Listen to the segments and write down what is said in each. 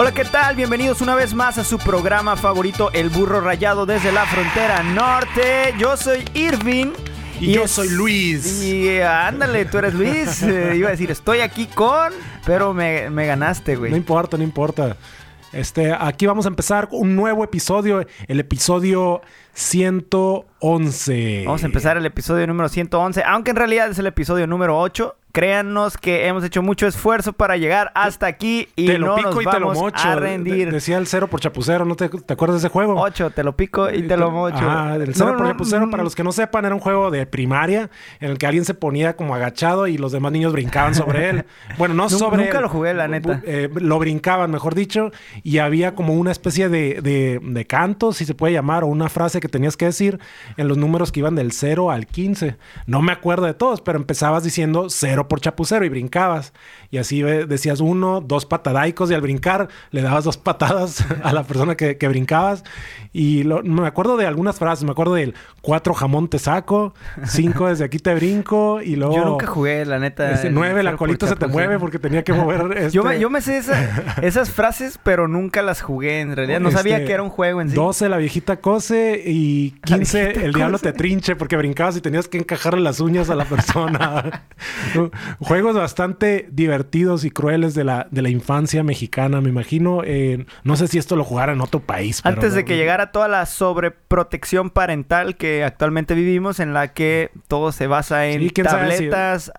Hola, ¿qué tal? Bienvenidos una vez más a su programa favorito, El Burro Rayado desde la frontera norte. Yo soy Irving. Y, yo soy Luis. Y ándale, tú eres Luis. Eh, iba a decir, estoy aquí con, pero me, me ganaste, güey. No importa, no importa. Este, aquí vamos a empezar un nuevo episodio, el episodio 111. Vamos a empezar el episodio número 111, aunque en realidad es el episodio número 8. Créannos que hemos hecho mucho esfuerzo para llegar hasta aquí y te lo no pico nos y te lo vamos mocho. a rendir. De- decía el cero por chapucero, ¿no te, te acuerdas de ese juego? 8, te lo pico y te lo mocho. Ah, el cero No, por no, chapucero, no, para los que no sepan, era un juego de primaria en el que alguien se ponía como agachado y los demás niños brincaban sobre él. Bueno, no sobre nunca él. lo jugué, la neta. Eh, lo brincaban, mejor dicho, y había como una especie de, de, de canto, si se puede llamar, o una frase que tenías que decir en los números que iban del 0 al 15. No me acuerdo de todos, pero empezabas diciendo cero por chapucero y brincabas. Y así eh, decías uno, dos patadaicos y al brincar le dabas dos patadas a la persona que, que brincabas. Y lo- me acuerdo de algunas frases, me acuerdo del cuatro jamón te saco, cinco desde aquí te brinco y luego... Yo nunca jugué, la neta. Este, el nueve, la colita se te mueve porque tenía que mover. Este, Yo, me, yo me sé esa- esas frases, pero nunca las jugué. En realidad no sabía Este, que era un juego en sí. 12 la viejita cose y La 15 viejita el diablo te trinche porque brincabas y tenías que encajarle las uñas a la persona. Juegos bastante divertidos y crueles de la, de la infancia mexicana, me imagino. Eh, no sé si esto lo jugara en otro país. pero Antes de no- que llegara toda la sobreprotección parental que actualmente vivimos, en la que todo se basa en Sí, si- tabletas,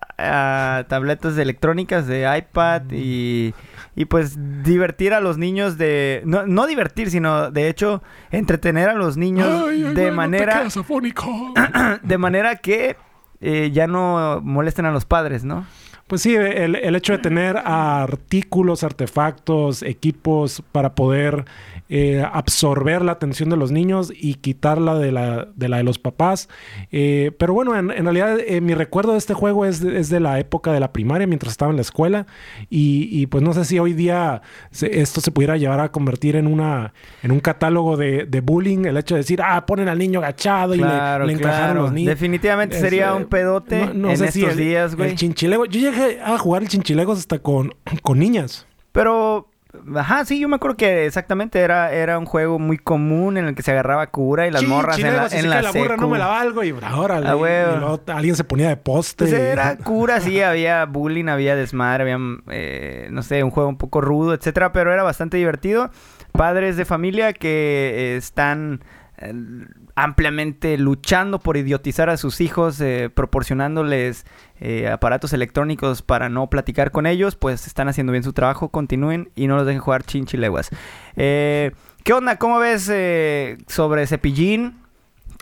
tabletas electrónicas de iPad y, y pues divertir a los niños de... No, no divertir, sino de hecho entretener a los niños Ay, ay, de ay, manera... de manera que eh, ya no molesten a los padres, ¿no? Pues sí, el, el hecho de tener artículos, artefactos, equipos para poder eh, absorber la atención de los niños y quitarla de la de, la de los papás. Eh, pero bueno, en, en realidad eh, mi recuerdo de este juego es de, es de la época de la primaria, mientras estaba en la escuela. Y, y, pues no sé si hoy día se- esto se pudiera llevar a convertir en una en un catálogo de, de bullying. El hecho de decir, ah, ponen al niño agachado y le- Claro, le, encajaron claro. los niños. Definitivamente sería eh, un pedote no- no en sé estos si el- días, güey. El chinchilego. Yo llegué a jugar el chinchilegos hasta con, con niñas. Pero, ajá, sí, yo me acuerdo que exactamente era, era un juego muy común en el que se agarraba cura y las morras en la, en la, la burra no me la valgo y ahora Ah, alguien se ponía de poste. Pues era cura, sí, había bullying, había desmadre, había, eh, no sé, un juego un poco rudo, etcétera, pero era bastante divertido. Padres de familia que eh, están eh, ampliamente luchando por idiotizar a sus hijos, proporcionándoles eh, aparatos electrónicos para no platicar con ellos, pues están haciendo bien su trabajo, continúen y no los dejen jugar chinchileguas. Eh, ¿Qué onda? ¿Cómo ves eh, sobre Cepillín?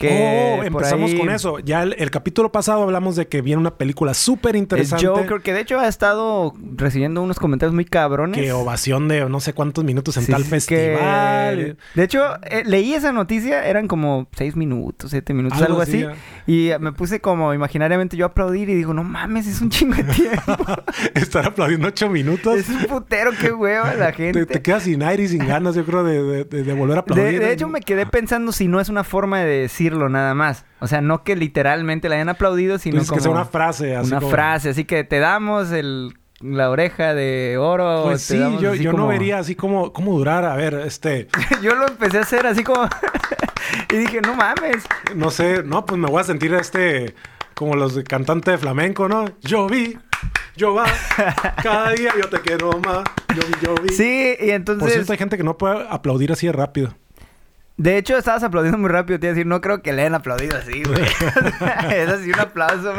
Oh, por empezamos ahí- con eso. Ya el, el capítulo pasado hablamos de que viene una película súper interesante. Joker, que de hecho ha estado recibiendo unos comentarios muy cabrones. Que ovación de no sé cuántos minutos en Sí, tal festival. que- De hecho, eh, leí esa noticia, eran como seis minutos, siete minutos, algo, Algo así. así, Y me puse como imaginariamente yo a aplaudir y digo, no mames, es un chingo de tiempo. Estar aplaudiendo ocho minutos. es un putero, qué hueva la gente. Te, te quedas sin aire y sin ganas, yo creo, de, de- volver a aplaudir. de hecho, me quedé pensando si no es una forma de nada más. O sea, no que literalmente le hayan aplaudido, sino dices como que sea una frase. Así una como- frase. Así que te damos el, la oreja de oro. Pues te sí, damos yo, no como- vería así como cómo durar. A ver, este, Yo lo empecé a hacer así como... y dije, no mames. no sé, no, pues me voy a sentir este, como los de cantante de flamenco, ¿no? Yo vi, yo va, cada día yo te quiero más, yo vi, yo vi. Sí, y Por entonces... cierto, hay gente que no puede aplaudir así de rápido. De hecho, estabas aplaudiendo muy rápido. Te iba a decir, no creo que le hayan aplaudido así, güey. es así un aplauso.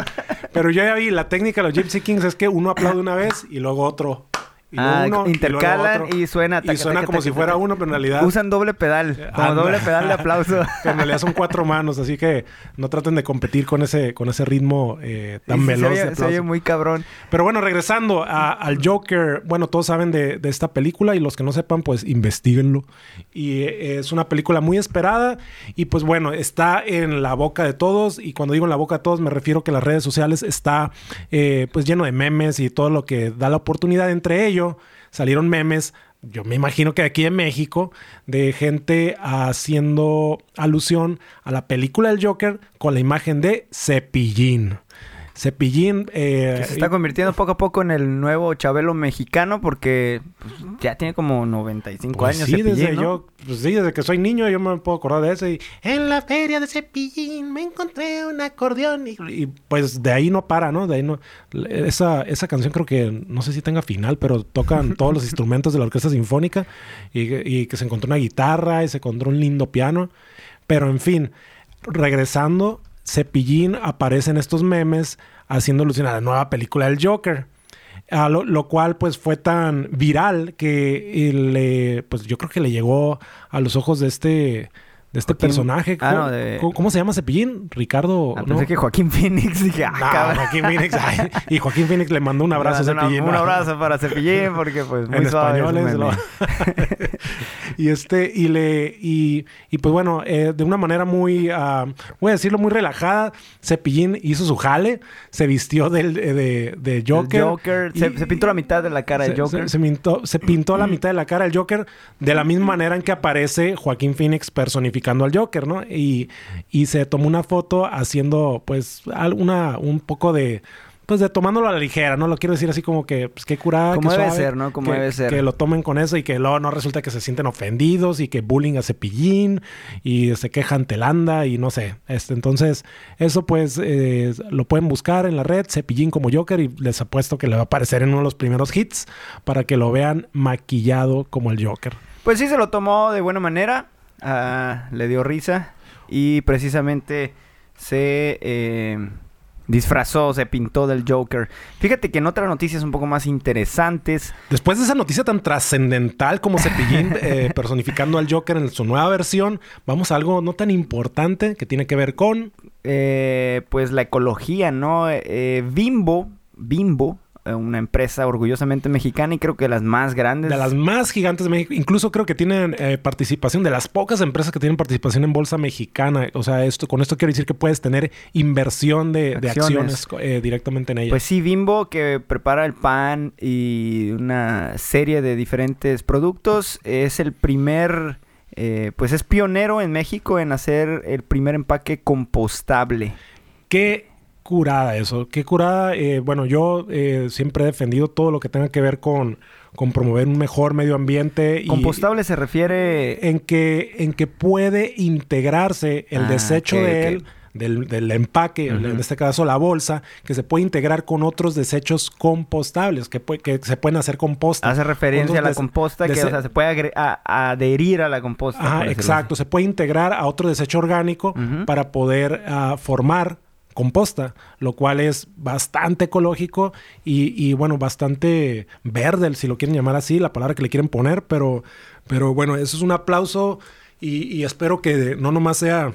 Pero yo ya vi, la técnica de los Gypsy Kings es que uno aplaude una vez y luego otro. Y Ah, uno, y intercalan otro. y suena... Y taca, suena taca, como taca, si fuera uno, pero en realidad... Usan doble pedal. Como Anda. doble pedal de aplauso. en realidad son cuatro manos, así que no traten de competir con ese, con ese ritmo eh, tan Sí, veloz se oye, se oye muy cabrón. Pero bueno, regresando a- al Joker, bueno, todos saben de, de esta película y los que no sepan, pues investiguenlo. Y eh, es una película muy esperada y pues bueno, está en la boca de todos y cuando digo en la boca de todos me refiero que las redes sociales está eh, pues lleno de memes y todo lo que da la oportunidad. Entre salieron memes yo me imagino que aquí en México, de gente haciendo alusión a la película del Joker con la imagen de Cepillín. Cepillín. Eh, se está convirtiendo poco a poco en el nuevo Chabelo mexicano porque pues, ya tiene como 95 pues años. Sí, Cepillín, desde ¿no? yo, pues sí, desde que soy niño yo me puedo acordar de ese. Y, en la feria de Cepillín me encontré un acordeón. Y, y, pues de ahí no para, ¿no? De ahí no. Esa, esa canción creo que no sé si tenga final, pero tocan todos los instrumentos de la orquesta sinfónica y, y que se encontró una guitarra y se encontró un lindo piano. Pero en fin, regresando, Cepillín aparece en estos memes haciendo alusión a la nueva película del Joker. A lo, lo, cual pues fue tan viral que le, pues yo creo que le llegó a los ojos de este de este Joaquín, personaje. Ah, ¿Cómo, no, de... ¿Cómo, se llama Cepillín? Ricardo. Ah, pensé ¿no? que Joaquín Phoenix. Dije, ah, No. Joaquín Phoenix. ay, y Joaquín Phoenix le mandó un abrazo a Cepillín. Un abrazo para Cepillín porque pues muy en suave español es lo- y este y le y, y pues bueno eh, de una manera muy ah, voy a decirlo muy relajada Cepillín hizo su jale se vistió del de, de- El Joker. Se, pintó la mitad de la cara del Joker. se- se pintó, se pintó la mitad de la cara del Joker de la misma manera en que aparece Joaquín Phoenix al Joker, ¿no? Y, y se tomó una foto haciendo, pues, alguna, un poco de, pues, de tomándolo a la ligera, ¿no? Lo quiero decir así como que, pues, qué curada, Como debe suave, ser, ¿no? Como que- debe ser. Que lo tomen con eso y que luego no resulta que se sienten ofendidos y que bullying a Cepillín y se quejan Telanda y no sé. Este, entonces, eso pues eh, lo pueden buscar en la red, Cepillín como Joker y les apuesto que le va a aparecer en uno de los primeros hits para que lo vean maquillado como el Joker. Pues sí, se lo tomó de buena manera. Ah, le dio risa. Y precisamente se eh, disfrazó, se pintó del Joker. Fíjate que en otras noticias un poco más interesantes. Después de esa noticia tan trascendental como Cepillín eh, personificando al Joker en su nueva versión, vamos a algo no tan importante que tiene que ver con eh, pues la ecología, ¿no? Bimbo, Bimbo, una empresa orgullosamente mexicana y creo que las más grandes. De las más gigantes de México. Incluso creo que tienen eh, participación, de las pocas empresas que tienen participación en bolsa mexicana. O sea, esto, con esto quiero decir que puedes tener inversión de, de Acciones. eh, directamente en ella. Pues sí, Bimbo que prepara el pan y una serie de diferentes productos. Es el primer, eh, pues es pionero en México en hacer el primer empaque compostable. Qué curada eso, qué curada. Eh, bueno, yo eh, siempre he defendido todo lo que tenga que ver con, con promover un mejor medio ambiente. y- Compostable se refiere... en que, en que puede integrarse el Ah, desecho de del, del empaque, en este caso la bolsa, que se puede integrar con otros desechos compostables, que, pue- que se pueden hacer composta. Hace referencia a la composta que o sea, se puede a- adherir a la composta. Ajá, exacto. Se puede integrar a otro desecho orgánico para poder ah, formar composta, lo cual es bastante ecológico y, y, bueno, bastante verde, si lo quieren llamar así, la palabra que le quieren poner, pero, pero bueno, eso es un aplauso y, y espero que no nomás sea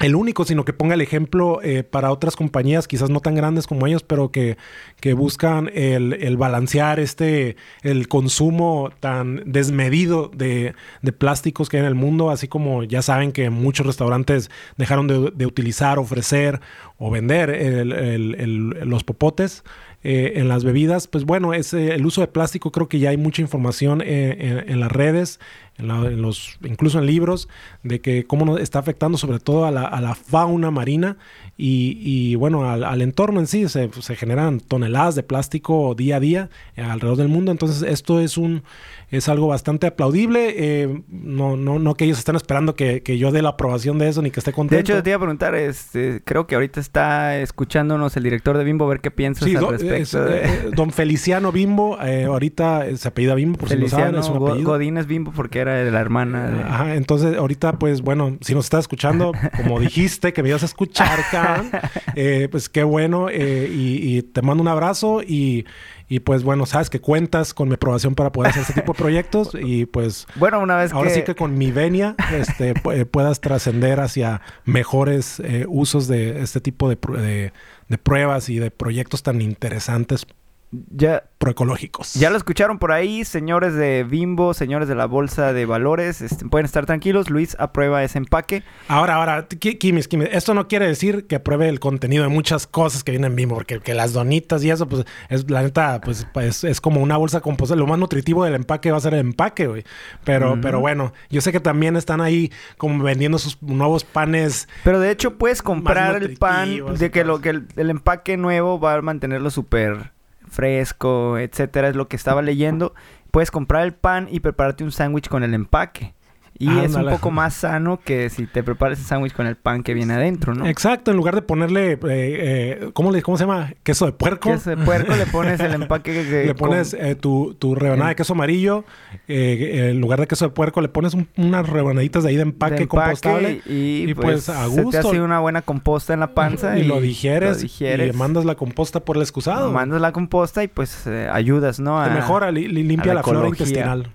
el único, sino que ponga el ejemplo eh, para otras compañías, quizás no tan grandes como ellos, pero que, que buscan el, el balancear este, el consumo tan desmedido de, de plásticos que hay en el mundo, así como ya saben que muchos restaurantes dejaron de, utilizar, ofrecer o vender el- el- los popotes. Eh, en las bebidas, pues bueno, es, eh, el uso de plástico creo que ya hay mucha información eh, en, las redes, en, la- en los, incluso en libros, de que cómo nos está afectando sobre todo a la, a la fauna marina y, bueno, al, entorno en sí. Se, se generan toneladas de plástico día a día eh, alrededor del mundo. Entonces esto es un es algo bastante aplaudible. eh, no, no, no que ellos estén esperando que, que yo dé la aprobación de eso ni que esté De contento. hecho, te iba a preguntar, este, creo que ahorita está escuchándonos el director de Bimbo a ver qué piensas Sí, al do- respecto. es, de- eh, don Feliciano Bimbo, eh, ahorita eh, se apellida Bimbo, por si no saben, Feliciano es un apellido. Godínez Bimbo porque era de la hermana de... Ajá, entonces ahorita pues bueno, si nos estás escuchando, como dijiste que me ibas a escuchar, Can, eh, pues qué bueno eh, y, y te mando un abrazo y, y, pues bueno, sabes que cuentas con mi aprobación para poder hacer este tipo de proyectos y pues Bueno, una vez ahora que... sí que con mi venia este, eh, puedas trascender hacia mejores eh, usos de este tipo de, de- de pruebas y de proyectos tan interesantes Ya, proecológicos. ya lo escucharon por ahí, señores de Bimbo, señores de la Bolsa de Valores. este, pueden estar tranquilos. Luis aprueba ese empaque. Ahora, ahora, Ki- Kimis, Kimis, esto no quiere decir que pruebe el contenido de muchas cosas que vienen en Bimbo, porque que las donitas y eso, pues, es la neta, pues, pues, es como una bolsa compuesta. Lo más nutritivo del empaque va a ser el empaque, güey. Pero, pero bueno, yo sé que también están ahí como vendiendo sus nuevos panes. Pero de hecho puedes comprar el pan de que lo que el, el empaque nuevo va a mantenerlo súper fresco, etcétera, es lo que estaba leyendo. Puedes comprar el pan y prepararte un sándwich con el empaque. Y es un poco más sano que si te preparas el sándwich con el pan que viene adentro, ¿no? Exacto, en lugar de ponerle, eh, eh, ¿cómo, le, ¿cómo se llama? Queso de puerco. Queso de puerco le pones el empaque que, que Le pones con- eh, tu, tu rebanada de queso amarillo. eh, en lugar de queso de puerco, le pones un- unas rebanaditas de ahí de empaque, de empaque compostable. y, y, pues, pues, a se te gusto. hace una buena composta en la panza y, lo digieres, lo digieres. y le mandas la composta por el excusado. mandas la composta y pues eh, ayudas, ¿no? Te A- mejora, li- li- limpia la, la flora intestinal.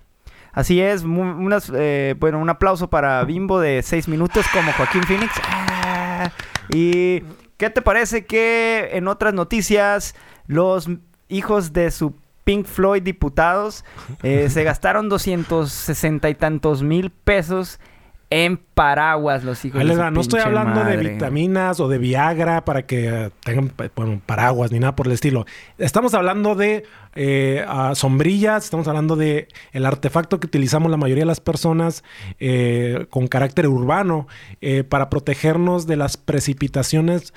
Así es, unas, eh, bueno, un aplauso para Bimbo de seis minutos como Joaquín Phoenix. ¿Y qué te parece que en otras noticias los hijos de su Pink Floyd diputados eh, se gastaron 260 y tantos mil pesos en paraguas los hijos Ahí de les va. No estoy hablando de vitaminas o de Viagra para que tengan bueno, paraguas ni nada por el estilo. Estamos hablando de eh, ah, sombrillas, estamos hablando de el artefacto que utilizamos la mayoría de las personas eh, con carácter urbano eh, para protegernos de las precipitaciones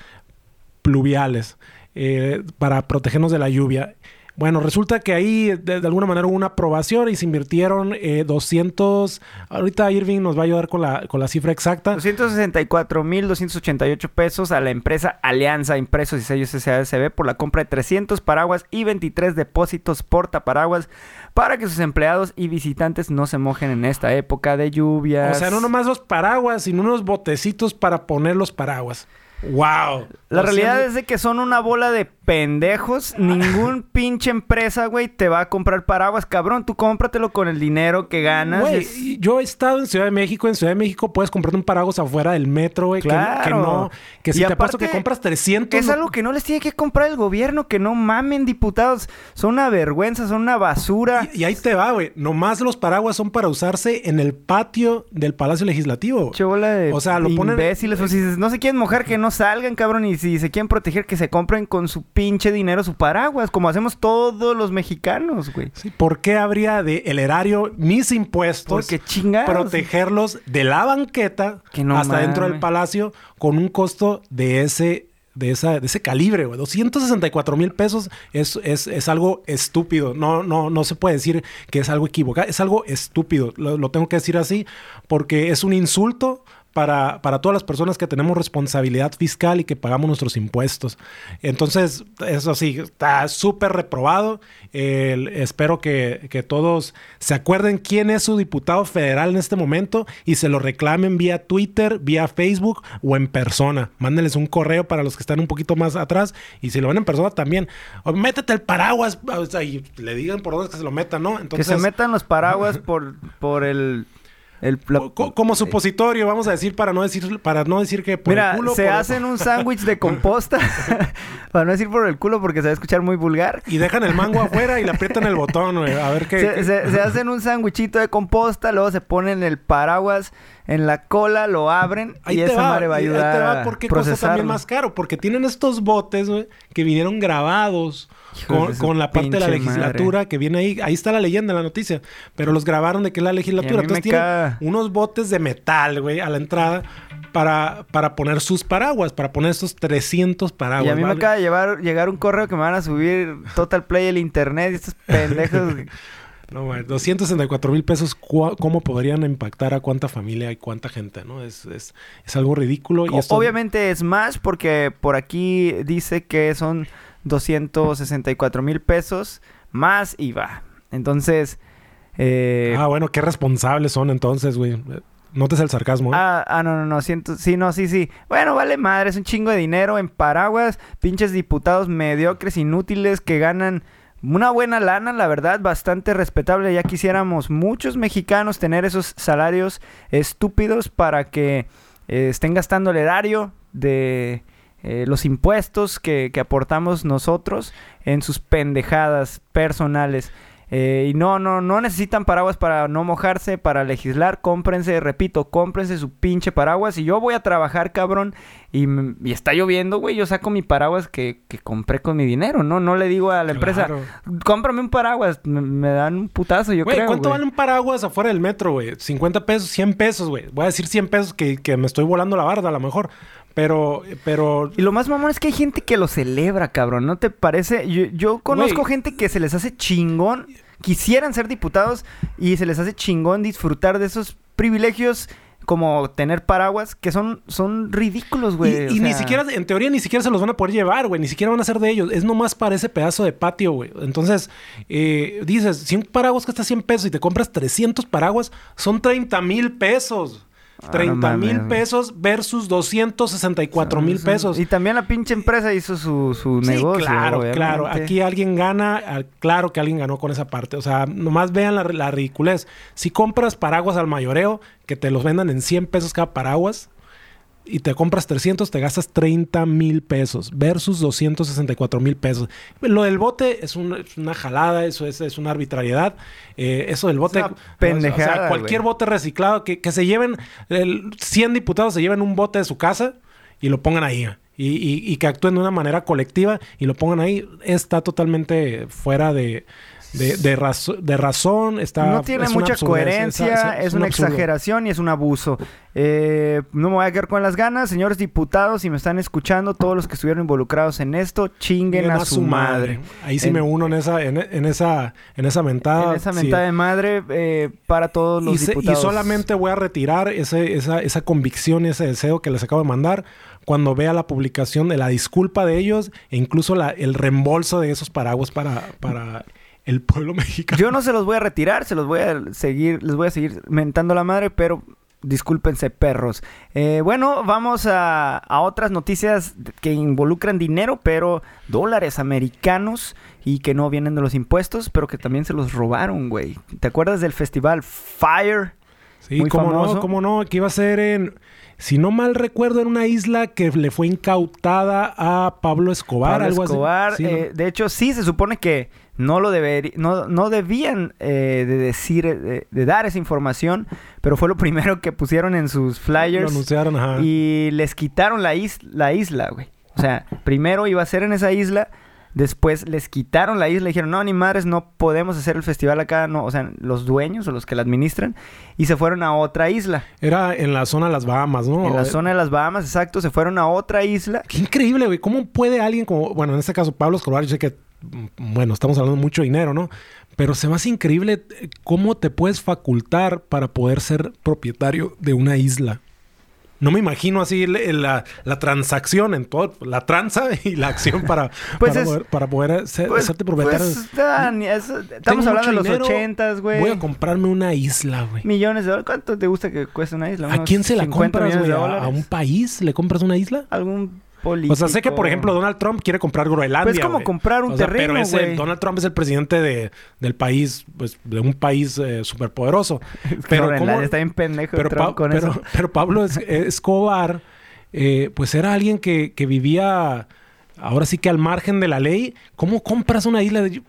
pluviales, eh, para protegernos de la lluvia. Bueno, resulta que ahí de, de alguna manera hubo una aprobación y se invirtieron eh, 200. Ahorita Irving nos va a ayudar con la, con la cifra exacta. 264.288 pesos a la empresa Alianza Impresos y Sellos SASB por la compra de 300 paraguas y 23 depósitos portaparaguas para que sus empleados y visitantes no se mojen en esta época de O lluvias. sea, no nomás los paraguas, sino unos botecitos para poner los paraguas. ¡Wow! La realidad es de que son una bola de pendejos. Ningún pinche empresa, güey, te va a comprar paraguas. Cabrón, tú cómpratelo con el dinero que ganas. Güey, Es- yo he estado en Ciudad de México. En Ciudad de México puedes comprarte un paraguas afuera del metro, güey. que- Que, Claro. no... Que si Y te apuesto que aparte, compras 300... Es algo que no les tiene que comprar el gobierno, que no mamen diputados. Son una vergüenza, son una basura. Y, y ahí te va, güey. Nomás los paraguas son para usarse en el patio del Palacio Legislativo. Che bola de O sea, lo ponen- imbéciles. O si no se quieren mojar, que no salgan, cabrón. Y si se quieren proteger, que se compren con su pinche dinero su paraguas. Como hacemos todos los mexicanos, güey. Sí, ¿Por qué habría de el erario mis impuestos Porque chingados. protegerlos de la banqueta Que no hasta dentro del palacio con un costo de ese de esa de ese calibre, güey. 264 mil pesos es, es, es algo estúpido. No, no, no se puede decir que es algo equivocado. Es algo estúpido. Lo, lo tengo que decir así porque es un insulto para, para todas las personas que tenemos responsabilidad fiscal y que pagamos nuestros impuestos. Entonces, eso sí, está súper reprobado. Espero que, que todos se acuerden quién es su diputado federal en este momento y se lo reclamen vía Twitter, vía Facebook o en persona. Mándenles un correo para los que están un poquito más atrás y si lo ven en persona también, o métete el paraguas o sea, y le digan por dónde es que se lo metan, ¿no? Entonces, que se metan los paraguas por, por el... el como supositorio, vamos a decir para no decir para no decir que por Mira, el culo, se por- hacen un sándwich de composta. para no decir por el culo porque se va a escuchar muy vulgar. y dejan el mango afuera y le aprietan el botón, güey, a ver qué, Se, qué- se- se hacen un sándwichito de composta, luego se ponen el paraguas en la cola, lo abren Ahí y te esa va, madre va a y ahí ayudar te va porque procesarlo. también más caro, porque tienen estos botes, que vinieron grabados con, la parte de la legislatura que viene ahí. Ahí está la leyenda en la noticia, pero los grabaron de que es la legislatura. Entonces tienen caga. unos botes de metal, güey, a la entrada para, para poner sus paraguas, para poner estos 300 paraguas. Y a mí me acaba de llevar, llegar un correo que me van a subir Total Play el internet y estos pendejos. No, güey, 264 mil pesos, ¿cómo podrían impactar a cuánta familia y cuánta gente, no? Es, es, es algo ridículo. Y esto- Obviamente es más porque por aquí dice que son 264 mil pesos más IVA. Entonces, eh, Ah, bueno, qué responsables son entonces, güey. Notes el sarcasmo. ¿eh? Ah, ah, no, no, no, siento, sí, no, sí, sí. Bueno, vale madre, es un chingo de dinero en paraguas, pinches diputados mediocres, inútiles, que ganan una buena lana, la verdad, bastante respetable. Ya quisiéramos muchos mexicanos tener esos salarios estúpidos para que eh, estén gastando el erario de, eh, los impuestos que, que aportamos nosotros en sus pendejadas personales. Eh, y no, no, no necesitan paraguas para no mojarse, para legislar. Cómprense, repito, cómprense su pinche paraguas. Y yo voy a trabajar, cabrón. Y, y está lloviendo, güey. Yo saco mi paraguas que, que compré con mi dinero, ¿no? No le digo a la empresa, Claro. cómprame un paraguas. Me, me dan un putazo, yo Güey, creo. ¿cuánto güey. vale un paraguas afuera del metro, güey? 50 pesos, 100 pesos, güey. Voy a decir 100 pesos que, que me estoy volando la barda a lo mejor. Pero, pero... Y lo más mamón es que hay gente que lo celebra, cabrón. ¿No te parece? Yo, yo conozco gente que se les hace chingón, quisieran ser diputados y se les hace chingón disfrutar de esos privilegios como tener paraguas que son, son ridículos, güey. y ni siquiera, en teoría, ni siquiera se los van a poder llevar, güey. Ni siquiera van a ser de ellos. Es nomás para ese pedazo de patio, güey. Entonces, eh, dices, 100 paraguas cuesta 100 pesos y te compras 300 paraguas, son 30 mil pesos. Ah, 30 no mil pesos versus 264 mil pesos. Y también la pinche empresa hizo su, su Sí, negocio. claro, obviamente. claro. Aquí alguien gana, al- claro que alguien ganó con esa parte. O sea, nomás vean la, la ridiculez. Si compras paraguas al mayoreo, que te los vendan en 100 pesos cada paraguas, y te compras 300, te gastas 30 mil pesos versus 264 mil pesos. Lo del bote es, un- es una jalada, eso es, es una arbitrariedad. Eh, eso del bote... Es una pendejada, O sea, cualquier bote reciclado, que, que se lleven, el, 100 diputados se lleven un bote de su casa y lo pongan ahí. Y, y- y que actúen de una manera colectiva y lo pongan ahí, está totalmente fuera de, de, de razo- de razón. Está, no tiene es mucha coherencia, es, un una absurdo. exageración y es un abuso. Eh, no me voy a quedar con las ganas, señores diputados, si me están escuchando, todos los que estuvieron involucrados en esto, chinguen a, su madre. Ahí sí En- me uno en esa, en, en esa, en esa mentada. En esa sí. mentada de madre eh, para todos los y, se- y diputados. solamente voy a retirar ese, esa, esa convicción y ese deseo que les acabo de mandar cuando vea la publicación de la disculpa de ellos e incluso la- el reembolso de esos paraguas para, para el pueblo mexicano. Yo no se los voy a retirar, se los voy a seguir, les voy a seguir mentando la madre, pero discúlpense, perros. Eh, bueno, vamos a, a otras noticias que involucran dinero, pero dólares americanos y que no vienen de los impuestos, pero que también se los robaron, güey. ¿Te acuerdas del festival Fire? Sí, Muy cómo famoso. no, cómo no, que iba a ser en, si no mal recuerdo, en una isla que le fue incautada a Pablo Escobar, Pablo algo Escobar. eh, de hecho, sí, se supone que no lo deberí- no, no debían eh, de decir, eh, de, de dar esa información, pero fue lo primero que pusieron en sus Lo flyers anunciaron, ajá. y les quitaron la, is- la isla, güey. O sea, primero iba a ser en esa isla, después les quitaron la isla y dijeron, no, ni madres, no podemos hacer el festival acá, no, o sea, los dueños o los que la administran, y se fueron a otra isla. Era en la zona de las Bahamas, ¿no? En la Eh, zona de las Bahamas, exacto, se fueron a otra isla Qué increíble, güey. ¿Cómo puede alguien como, bueno, en este caso Pablo Escobar, yo sé que, mm, bueno, estamos hablando de mucho dinero, ¿no? Pero se me hace increíble eh, cómo te puedes facultar para poder ser propietario de una isla. No me imagino así la, la transacción en todo, la tranza y la acción para, Pues para, es- poder, para poder ser, Pues, hacerte propietario. pues, es- estamos hablando de los dinero, ochentas, güey. Voy a comprarme una isla, güey. Millones de dólares. ¿Cuánto te gusta que cueste una isla? ¿A ¿Unos quién se la 50 compras, güey? ¿A, un país le compras una isla? Algún político. O sea, sé que, por ejemplo, Donald Trump quiere comprar Groenlandia. Pues es como comprar un O sea, terreno, Pero. Donald Trump es el presidente de, del país, pues, de un país eh, superpoderoso. Pero, Groenlandia ¿cómo- está bien pendejo pero, Trump Pa- con pero, eso. pero Pablo Es- Escobar, eh, pues era alguien que, que vivía ahora sí que al margen de la ley. ¿Cómo compras una isla? de-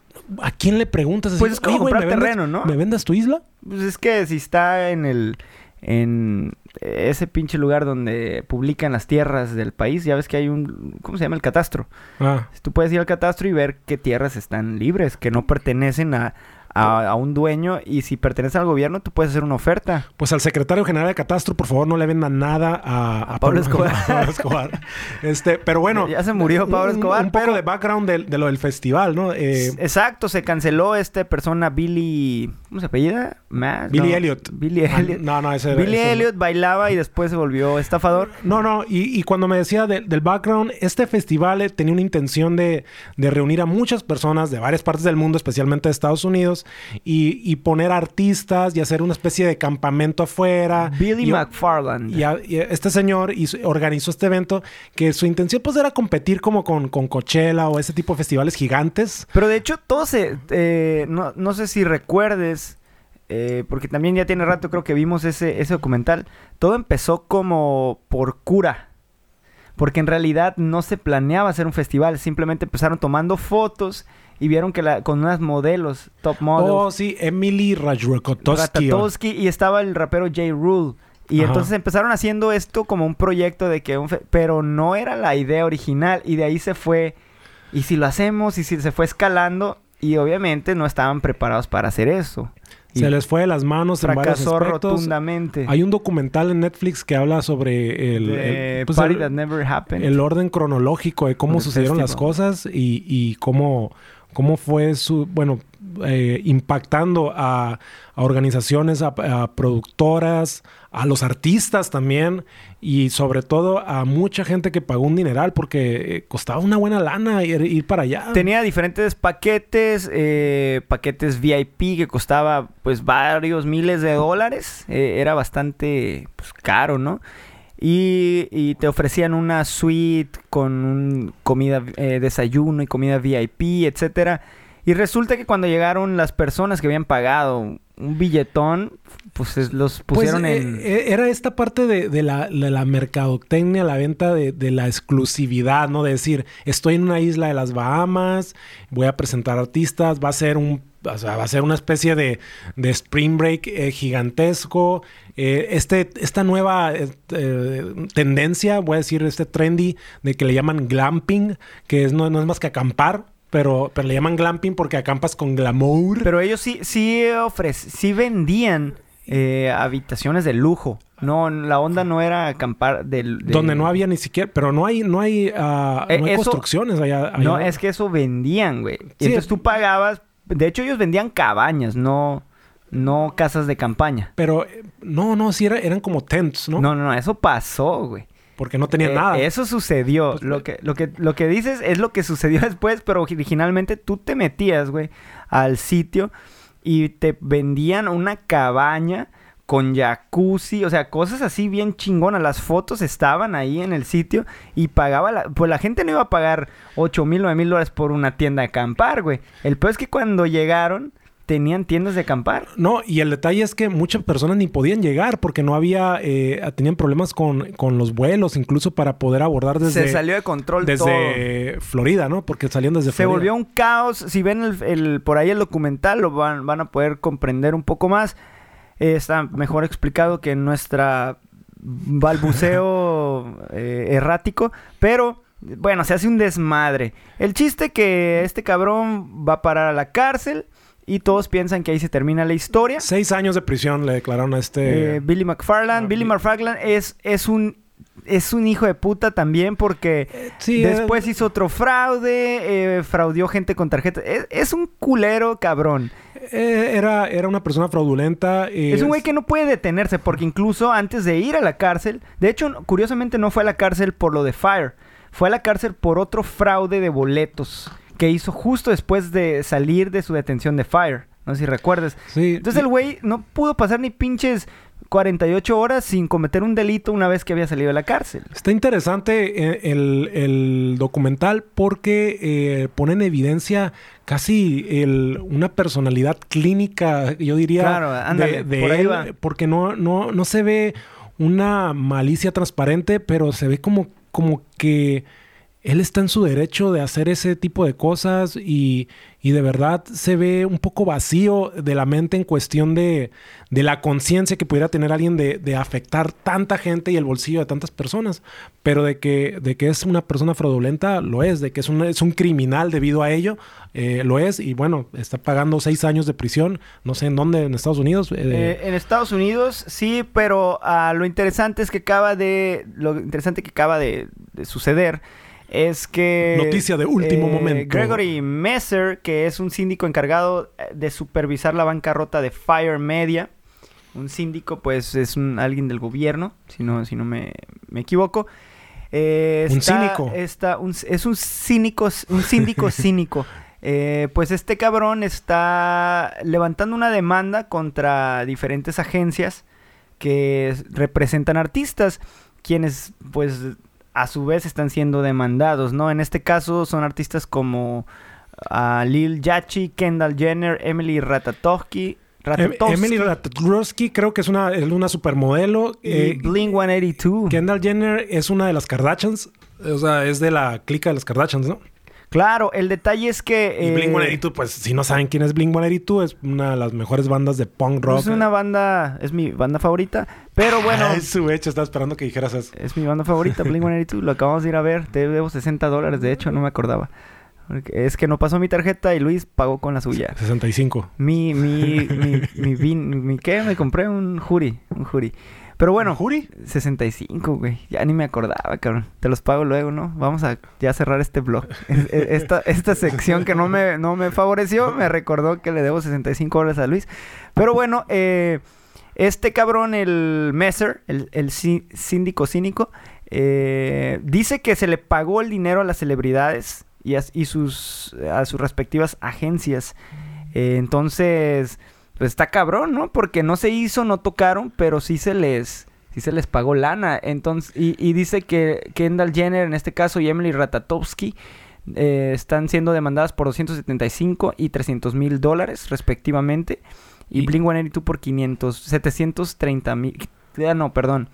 ¿A quién le preguntas? Así, Pues es como "Oye, güey, comprar ¿me vendes- terreno, ¿no? ¿Me vendas tu isla? Pues es que si está en el... En ese pinche lugar donde publican las tierras del país, ya ves que hay un... ¿Cómo se llama? El catastro. Ah, Tú puedes ir al catastro y ver qué tierras están libres, que no pertenecen a, a, a un dueño. Y si pertenecen al gobierno, tú puedes hacer una oferta. Pues al secretario general de Catastro, por favor, no le vendan nada a, A Pablo Escobar. Pablo Escobar. Este, pero bueno. Ya se murió Pablo un- Escobar, Un, poco pero- de background de, de lo del festival, ¿no? Eh, Exacto, se canceló esta persona Billy... ¿Cómo se apellida? Matt, Billy no. Elliot. Billy ah, Elliot. No, no, ese era- Billy ese- Elliot bailaba y después se volvió estafador. No, no, y, y cuando me decía de- del background, este festival eh, tenía una intención de, de reunir a muchas personas de varias partes del mundo, especialmente de Estados Unidos, y, y poner artistas y hacer una especie de campamento afuera. Billy Y- McFarland. Y, a- y este señor hizo- organizó este evento que su intención pues era competir como con, con Coachella o ese tipo de festivales gigantes. Pero de hecho, todo se. eh, no, no sé si recuerdes. Eh, porque también ya tiene rato creo que vimos ese, ese documental. Todo empezó como por cura. porque en realidad no se planeaba hacer un festival, simplemente empezaron tomando fotos y vieron que la, con unas modelos, top models. Oh, sí, Emily Ratajkowski. Y estaba el rapero J. Rule. Y Ajá. entonces empezaron haciendo esto como un proyecto de que un fe- pero no era la idea original y de ahí se fue y si lo hacemos y si se fue escalando y obviamente no estaban preparados para hacer eso. Se les fue de las manos en fracasó aspectos. rotundamente. Hay un documental en Netflix que habla sobre el, el- pues, Party el- That Never Happened. el orden cronológico de cómo sucedieron las cosas y, y cómo, cómo fue su, bueno, eh, impactando a, a organizaciones, a, a productoras, a los artistas también y sobre todo a mucha gente que pagó un dineral porque eh, costaba una buena lana ir, ir para allá. Tenía diferentes paquetes, eh, paquetes VIP que costaba pues varios miles de dólares. Eh, era bastante pues, caro, ¿no? Y, y te ofrecían una suite con un comida, eh, desayuno y comida VIP, etcétera. Y resulta que cuando llegaron las personas que habían pagado un billetón, pues es- los Pues, pusieron eh, en... eh, era esta parte de, de la, de la mercadotecnia, la venta de, de la exclusividad, ¿no? De decir, estoy en una isla de las Bahamas, voy a presentar artistas, va a ser un, o sea, va a ser una especie de, de spring break eh, gigantesco. Eh, este, esta nueva tendencia, voy a decir, este trendy de que le llaman glamping, que es, no, no es más que acampar. Pero, pero le llaman glamping porque acampas con glamour. Pero ellos sí, sí ofrec- sí vendían eh, habitaciones de lujo. No, la onda no era acampar del... de- Donde no había ni siquiera, pero no hay, no hay, Eh, no hay eso- construcciones allá. allá. No, es que eso vendían, güey. Sí. entonces tú pagabas... De hecho, ellos vendían cabañas, no, no casas de campaña. Pero eh, no, no, sí era- eran como tents, ¿no? No, no, no, eso pasó, güey. Porque no tenían Eh, nada. Eso sucedió. Pues, lo, que, lo, que, lo que dices es lo que sucedió después, pero originalmente tú te metías, güey, al sitio y te vendían una cabaña con jacuzzi, o sea, cosas así bien chingonas. Las fotos estaban ahí en el sitio y pagaba la... Pues la gente no iba a pagar 8 mil, 9 mil dólares por una tienda de acampar, güey. El peor es que cuando llegaron tenían tiendas de acampar. No, y el detalle es que muchas personas ni podían llegar porque no había, eh, tenían problemas con, con los vuelos, incluso para poder abordar desde, Se salió de control todo. desde Florida, ¿no? Porque salían desde Se Florida. volvió un caos. Si ven el, el- por ahí el documental, lo van, van a poder comprender un poco más. Eh, está mejor explicado que en nuestra balbuceo eh, errático. Pero, bueno, se hace un desmadre. El chiste que este cabrón va a parar a la cárcel y todos piensan que ahí se termina la historia. Seis años de prisión le declararon a este... Eh, Billy McFarland. Billy Bi- McFarland es, es un... Es un hijo de puta también porque sí, Después eh, hizo otro fraude, eh, fraudió gente con tarjetas. Es, es un culero cabrón. eh, era, era una persona fraudulenta. eh, Es un güey que no puede detenerse porque incluso antes de ir a la cárcel, de hecho, curiosamente no fue a la cárcel por lo de Fire, fue a la cárcel por otro fraude de boletos que hizo justo después de salir de su detención de Fire. No sé si recuerdas. Sí, Entonces el güey no pudo pasar ni pinches 48 horas sin cometer un delito una vez que había salido de la cárcel. Está interesante eh, el, el documental porque eh, pone en evidencia casi el- una personalidad clínica, yo diría, Claro, ándale, de, de por ahí él, va. porque no, no, no se ve una malicia transparente, pero se ve como, como que él está en su derecho de hacer ese tipo de cosas y, y de verdad se ve un poco vacío de la mente en cuestión de, de la conciencia que pudiera tener alguien de, de afectar tanta gente y el bolsillo de tantas personas. Pero de que, de que es una persona fraudulenta, lo es. De que es un, es un criminal debido a ello, eh, lo es. Y bueno, está pagando seis años de prisión, no sé en dónde, en Estados Unidos. eh, Eh, en Estados Unidos sí, pero ah, lo interesante es que acaba de lo interesante que acaba de, de suceder es que Noticia de último momento. Gregory Messer, que es un síndico encargado eh, de supervisar la bancarrota de Fire Media, un síndico pues es un, alguien del gobierno, si no si no me, me equivoco. Eh, Un está- cínico. está un- es un cínico, un síndico cínico. Eh, pues este cabrón está levantando una demanda contra diferentes agencias que representan artistas, quienes pues a su vez están siendo demandados, ¿no? En este caso son artistas como ah, Lil Yachty, Kendall Jenner, Emily Ratatowski. Emily Ratatowski creo que es una, es una supermodelo. y Eh, Blink 182. Kendall Jenner es una de las Kardashians. O sea, es de la clica de las Kardashians, ¿no? Claro, el detalle es que... Y eh, Blink 182, pues si no saben quién es Blink 182, es una de las mejores bandas de punk rock. Es una banda, es mi banda favorita, pero bueno, Ah, es su hecho, estaba esperando que dijeras eso. es mi banda favorita, Blink 182, lo acabamos de ir a ver, te debo 60 dólares, de hecho, no me acordaba. Es que no pasó mi tarjeta y Luis pagó con la suya. 65. Mi, mi, mi, mi, mi, ¿qué? Me compré un jury, un jury. Pero bueno, ¿Juri? 65, güey. Ya ni me acordaba, cabrón. Te los pago luego, ¿no? Vamos a ya cerrar este blog. Es- Esta, esta sección que no me, no me favoreció me recordó que le debo 65 dólares a Luis. Pero bueno, eh, este cabrón, el Messer, el, el sí- síndico cínico, eh, dice que se le pagó el dinero a las celebridades y a, y sus, a sus respectivas agencias. Eh, entonces, pues está cabrón, ¿no? Porque no se hizo, no tocaron, pero sí se les, sí se les pagó lana. Entonces, y, y dice que Kendall Jenner, en este caso, y Emily Ratatowski, eh, están siendo demandadas por 275 y 300 mil dólares, respectivamente. Y, Y- Blink-182 por 500, 730 mil, ah, no, perdón,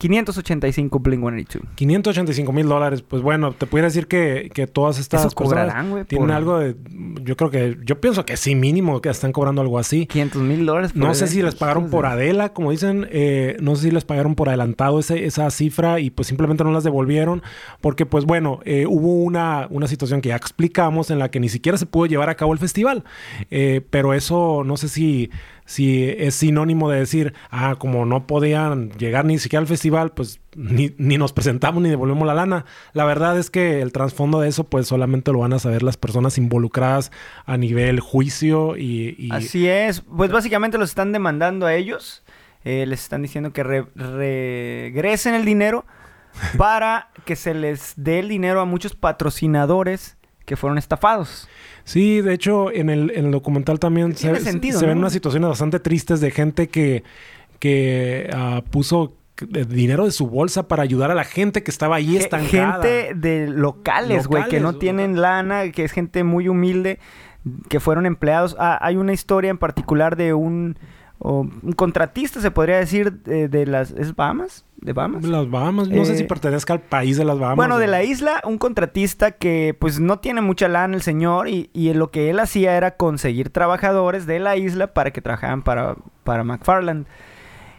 585 Blink-182. 585 mil dólares. Pues bueno, te pudiera decir que, que todas estas Eso personas cobrarán, güey, tienen por- algo de... Yo creo que... Yo pienso que sí, mínimo, que están cobrando algo así. 500 mil dólares. No sé si les pagaron por de- Adela, como dicen. eh, no sé si les pagaron por adelantado ese- esa cifra y pues simplemente no las devolvieron. Porque pues bueno, eh, hubo una, una situación que ya explicamos en la que ni siquiera se pudo llevar a cabo el festival. Eh, pero eso no sé si, si es sinónimo de decir, ah, como no podían llegar ni siquiera al festival, pues ni, ni nos presentamos ni devolvemos la lana. La verdad es que el trasfondo de eso pues solamente lo van a saber las personas involucradas a nivel juicio y... y- Así es. Pues básicamente los están demandando a ellos. Eh, les están diciendo que re- regresen el dinero para que se les dé el dinero a muchos patrocinadores que fueron estafados. Sí, de hecho, en el, en el documental también se, sentido, se ven ¿no? unas situaciones bastante tristes de gente que, que ah, puso dinero de su bolsa para ayudar a la gente que estaba ahí estancada. Gente de locales, güey, que no tienen lana, que es gente muy humilde, que fueron empleados. Ah, hay una historia en particular de un, contratista, se podría decir, de, de las... ¿Es Bahamas? ¿De Bahamas? Las Bahamas, no sé Eh, si pertenezca al país de las Bahamas. Bueno, de la isla, un contratista que pues no tiene mucha lana el señor y, y lo que él hacía era conseguir trabajadores de la isla para que trabajaran para, para McFarland.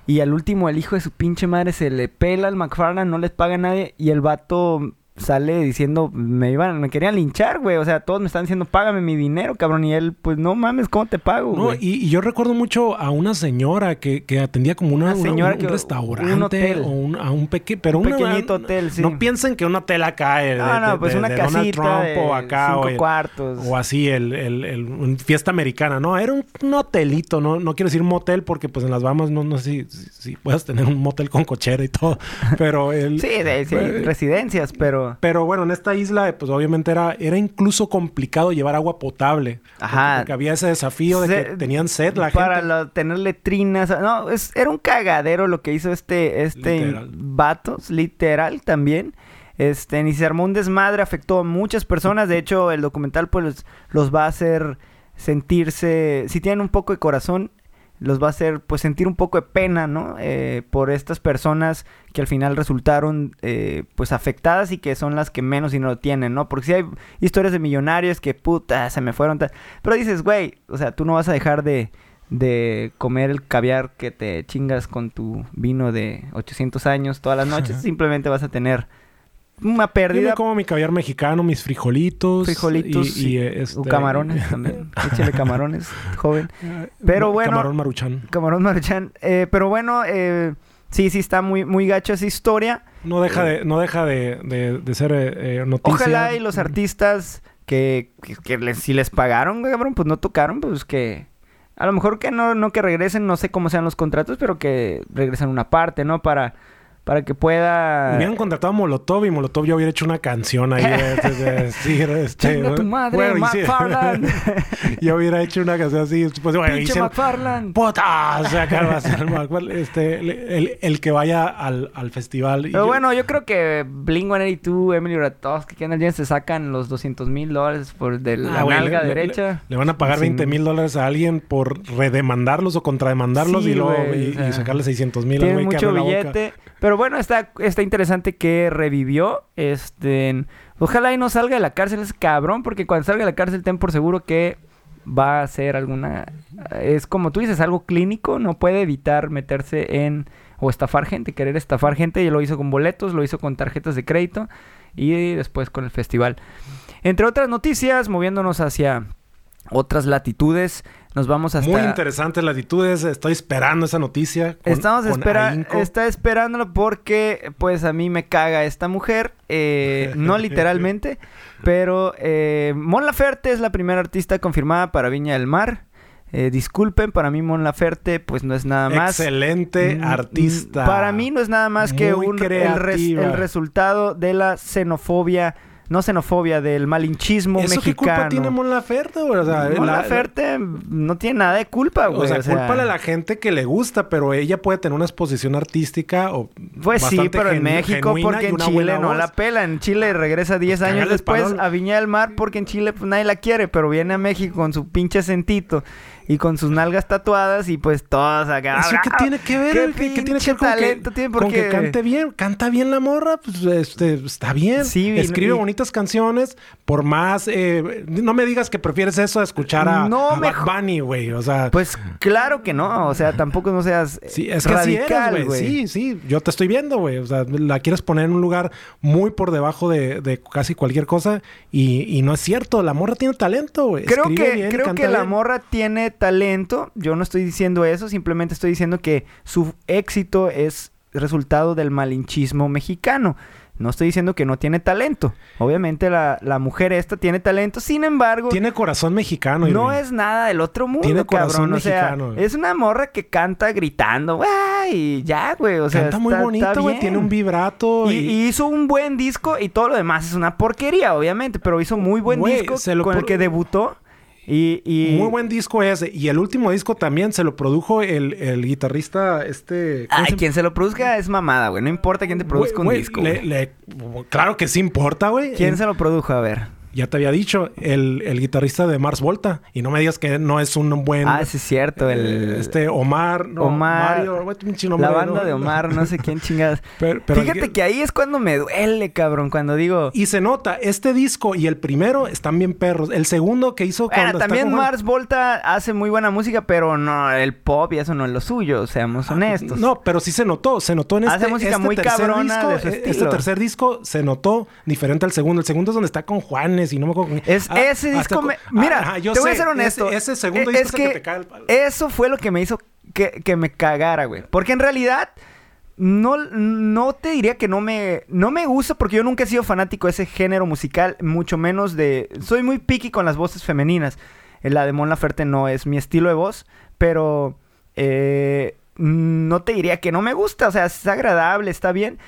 Y al último el hijo de su pinche madre se le pela al McFarland, no les paga a nadie y el vato sale diciendo, me iban, me querían linchar, güey. O sea, todos me están diciendo, págame mi dinero, cabrón. Y él, pues no mames, ¿cómo te pago, No, güey? y, y yo recuerdo mucho a una señora que, que atendía como una, Una una- señora un, que- un restaurante un hotel. o un, a un pequeño, pero Un una- pequeñito hotel, sí. No piensen que un hotel acá, eh, de, No, no, de- pues de- una de Donald casita Trump de o acá cinco o el- cuartos. O así, el, el, el- un fiesta americana, ¿no? Era un, un hotelito, ¿no? No quiero decir motel porque pues en las Bahamas no, no sé si, si, si puedas tener un motel con cochera y todo. Pero el... Sí, Eh, residencias, pero... Pero bueno, en esta isla, pues obviamente era, era incluso complicado llevar agua potable. Ajá. Porque, había ese desafío de que tenían sed la para gente. lo- tener letrinas. No, es, era un cagadero lo que hizo este, este Literal. vatos, literal también. Este, ni se armó un desmadre, afectó a muchas personas. De hecho, el documental pues los va a hacer sentirse, si tienen un poco de corazón, los va a hacer pues sentir un poco de pena, ¿no? Eh, por estas personas que al final resultaron eh, pues afectadas y que son las que menos dinero tienen, ¿no? Porque si hay historias de millonarios que puta, se me fueron. tal. Pero dices, güey, o sea, tú no vas a dejar de, de comer el caviar que te chingas con tu vino de 800 años todas las noches. Simplemente vas a tener una Yo pérdida. me como mi caviar mexicano, mis frijolitos. Frijolitos y, y, y- este, o camarones también. Échale camarones, joven. Pero bueno- Camarón maruchan. Camarón Maruchan. Eh, pero bueno, eh, sí, sí está muy, muy gacho esa historia. No deja de, no deja de, de, de ser eh, eh, noticia. Ojalá y los artistas que, que, que les- si les pagaron, cabrón, pues no tocaron, pues que... A lo mejor que no, no que regresen, no sé cómo sean los contratos, pero que regresen una parte, ¿no? Para, para que pueda... Hubieran contratado a Molotov y Molotov ya hubiera hecho una canción ahí. de decir, este, tu madre, sí. McFarland. ya hubiera hecho una canción así. Pues, bueno, Pinche McFarland. ¡Puta! O sea, McFarland, este, el, el- que vaya al, al festival. Pero yo- bueno, yo creo que Blink-182, Emily Ratajkowski, Kendall Jenner se sacan los 200 mil dólares por de la Ah, nalga le- le- derecha. Le, van a pagar Sin- 20 mil dólares a alguien por redemandarlos o contrademandarlos Sí, y luego güey, y, o sea, y sacarle 600 mil al Tiene güey que mucho billete. Pero bueno, está, está interesante que revivió. Este, ojalá y no salga de la cárcel ese cabrón, porque cuando salga de la cárcel ten por seguro que va a hacer alguna... Es como tú dices, algo clínico. No puede evitar meterse en... O estafar gente, querer estafar gente. Y lo hizo con boletos, lo hizo con tarjetas de crédito. Y después con el festival. Entre otras noticias, moviéndonos hacia otras latitudes, nos vamos hasta... Muy interesantes latitudes. Estoy esperando esa noticia. con- Estamos con esperando, está esperándolo porque, pues, a mí me caga esta mujer. eh, no literalmente, pero eh, Mon Laferte es la primera artista confirmada para Viña del Mar. Eh, disculpen, para mí Mon Laferte, pues, no es nada más. Excelente Mm, artista. Para mí no es nada más que un, el, res- creativa. el resultado de la xenofobia, no xenofobia, del malinchismo ¿Eso qué mexicano. culpa tiene Mon Laferte, güey? O sea, Mon la- Laferte no tiene nada de culpa, güey. O sea, o sea, cúlpale a la gente que le gusta, pero ella puede tener una exposición artística o Pues sí, pero en México porque en Chile no voz. la pela. En Chile regresa 10 años después a Viña del Mar porque en Chile pues nadie la quiere, pero viene a México con su pinche acentito y con sus nalgas tatuadas y pues todas acá. ¿Eso qué tiene que ver? ¿Qué? ¿Qué, tiene que ver con, talento que, tiene? con Porque- que cante bien? Canta bien la morra, pues este, está bien. Sí, Escribe y- bonitas canciones. Por más... eh, no me digas que prefieres eso a escuchar a, No, a Bad Bunny, güey. O sea... Pues claro que no, o sea, tampoco no seas Sí, es que radical, güey. Sí, sí. Yo te estoy viendo, güey. O sea, la quieres poner en un lugar muy por debajo de, de casi cualquier cosa. Y, y no es cierto. La morra tiene talento, güey. Creo Escribe que, bien, creo que la bien. morra tiene talento. Yo no estoy diciendo eso, simplemente estoy diciendo que su éxito es resultado del malinchismo mexicano. No estoy diciendo que no tiene talento. Obviamente la, la mujer esta tiene talento, sin embargo, Tiene corazón mexicano. no Irving. es nada del otro mundo, Tiene corazón cabrón. O sea, mexicano, es una morra que canta gritando, ¡güey! Ya, güey. O sea, Canta muy está- bonito, güey. Tiene un vibrato. Y, Y, y hizo un buen disco y todo lo demás es una porquería, obviamente, pero hizo muy buen disco se lo con el pro- que debutó. Y, y- Muy buen disco ese. Y el último disco también se lo produjo el, el guitarrista este... ¿cómo Ay, se- quien se lo produzca es mamada, güey. No importa quién te produzca un disco. le- güey. le- claro que sí importa, güey. ¿Quién Eh, se lo produjo? A ver. Ya te había dicho, el, el guitarrista de Mars Volta. Y no me digas que no es un buen... Ah, sí es cierto. El, eh, este Omar... no, Omar. Mario, la banda no, de. Omar, no sé quién chingadas. Pero- pero- Fíjate que ahí es cuando me duele, cabrón. Cuando digo... Y se nota, este disco y el primero están bien perros. El segundo que hizo... Bueno, está también Mars Volta hace muy buena música, pero no, el pop y eso no es lo suyo, seamos honestos. Ah, No, pero sí se notó. Se notó en Hace este, música este muy tercer cabrona disco. eh, Este tercer disco se notó diferente al segundo. El segundo es donde está con Juanes y no me acuerdo con- Es, Ah, ese disco me... Mira, Ajá, yo te voy a ser honesto. Ese, ese segundo disco es que que te cae el palo. Eso fue lo que me hizo que, que me cagara, güey. Porque en realidad... No, no te diría que no me... No me gusta porque yo nunca he sido fanático de ese género musical. Mucho menos de... Soy muy picky con las voces femeninas. La de Mon Laferte no es mi estilo de voz. Pero... eh, no te diría que no me gusta. O sea, es agradable, está bien.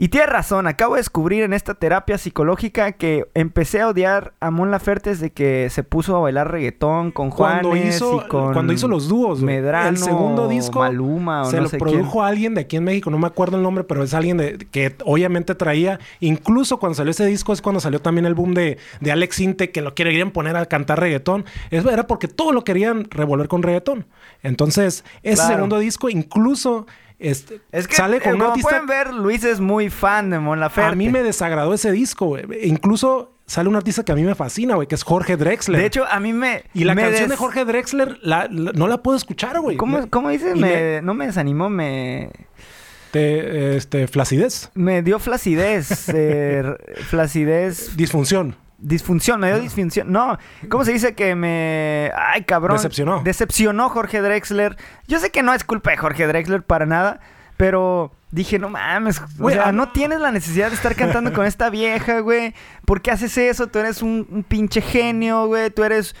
Y tienes razón, acabo de descubrir en esta terapia psicológica que empecé a odiar a Mon Laferte desde que se puso a bailar reggaetón con Juanes Cuando hizo, y con cuando hizo los dúos. Medrano, el segundo disco Maluma o se no lo sé produjo alguien de aquí en México, no me acuerdo el nombre, pero es alguien de, que obviamente traía, incluso cuando salió ese disco es cuando salió también el boom de, de Alex Inte, que lo querían poner a cantar reggaetón. Eso era porque todo lo querían revolver con reggaetón. Entonces, ese Claro. segundo disco incluso este, Es que, sale con eh, un como artista... pueden ver, Luis es muy fan de Mon Laferte. A mí me desagradó ese disco, güey. Incluso sale un artista que a mí me fascina, güey, que es Jorge Drexler. De hecho, a mí me... y la me canción des- de Jorge Drexler la- la- no la puedo escuchar, güey. ¿Cómo, Me- cómo dices? Me, no me desanimó, me... te- este, flacidez, Me dio flacidez. eh, flacidez... disfunción. Disfunción, me dio disfunción. No, ¿cómo se dice que me. Ay, cabrón. Decepcionó. Decepcionó Jorge Drexler. Yo sé que no es culpa de Jorge Drexler para nada. Pero dije, no mames, o Güey, sea, ah, no tienes la necesidad de estar cantando con esta vieja, güey. ¿Por qué haces eso? Tú eres un, un pinche genio, güey. Tú eres,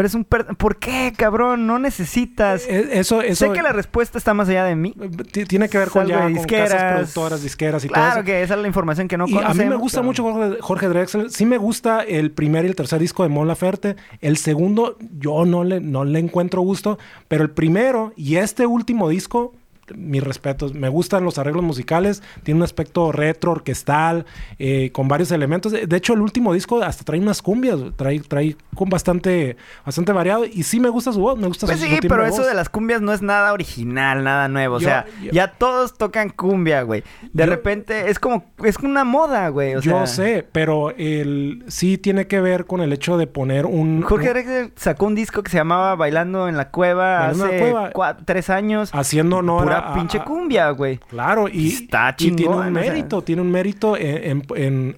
eres un... per- ¿Por qué, cabrón? No necesitas... Eh, Eso, eso sé que la respuesta está más allá de mí. t- tiene que ver con ya con disqueras. casas productoras, disqueras y todo Claro eso. que esa es la información que no y a mí me conocemos, gusta pero- mucho Jorge, Jorge Drexler. Sí me gusta el primer y el tercer disco de Mon Laferte. El segundo yo no le, no le encuentro gusto. Pero el primero y este último disco, mis respetos. Me gustan los arreglos musicales. Tiene un aspecto retro, orquestal, eh, con varios elementos. De hecho, el último disco hasta trae unas cumbias. Trae, trae con bastante, bastante variado. Y sí me gusta su voz. Me gusta Pues su, sí, su pero de eso voz. de las cumbias no es nada original, nada nuevo. O sea, yo- ya todos tocan cumbia, güey. De Yo- repente es como, es una moda, güey. O Yo sea, sé, pero el sí tiene que ver con el hecho de poner un... Jorge Drexler sacó un disco que se llamaba Bailando en la Cueva Bailando en hace la Cueva. cua- tres años. haciendo honor Pura a- a- pinche a- cumbia, güey. Claro, y, Está y tiene chingón, un o sea. mérito, tiene un mérito en,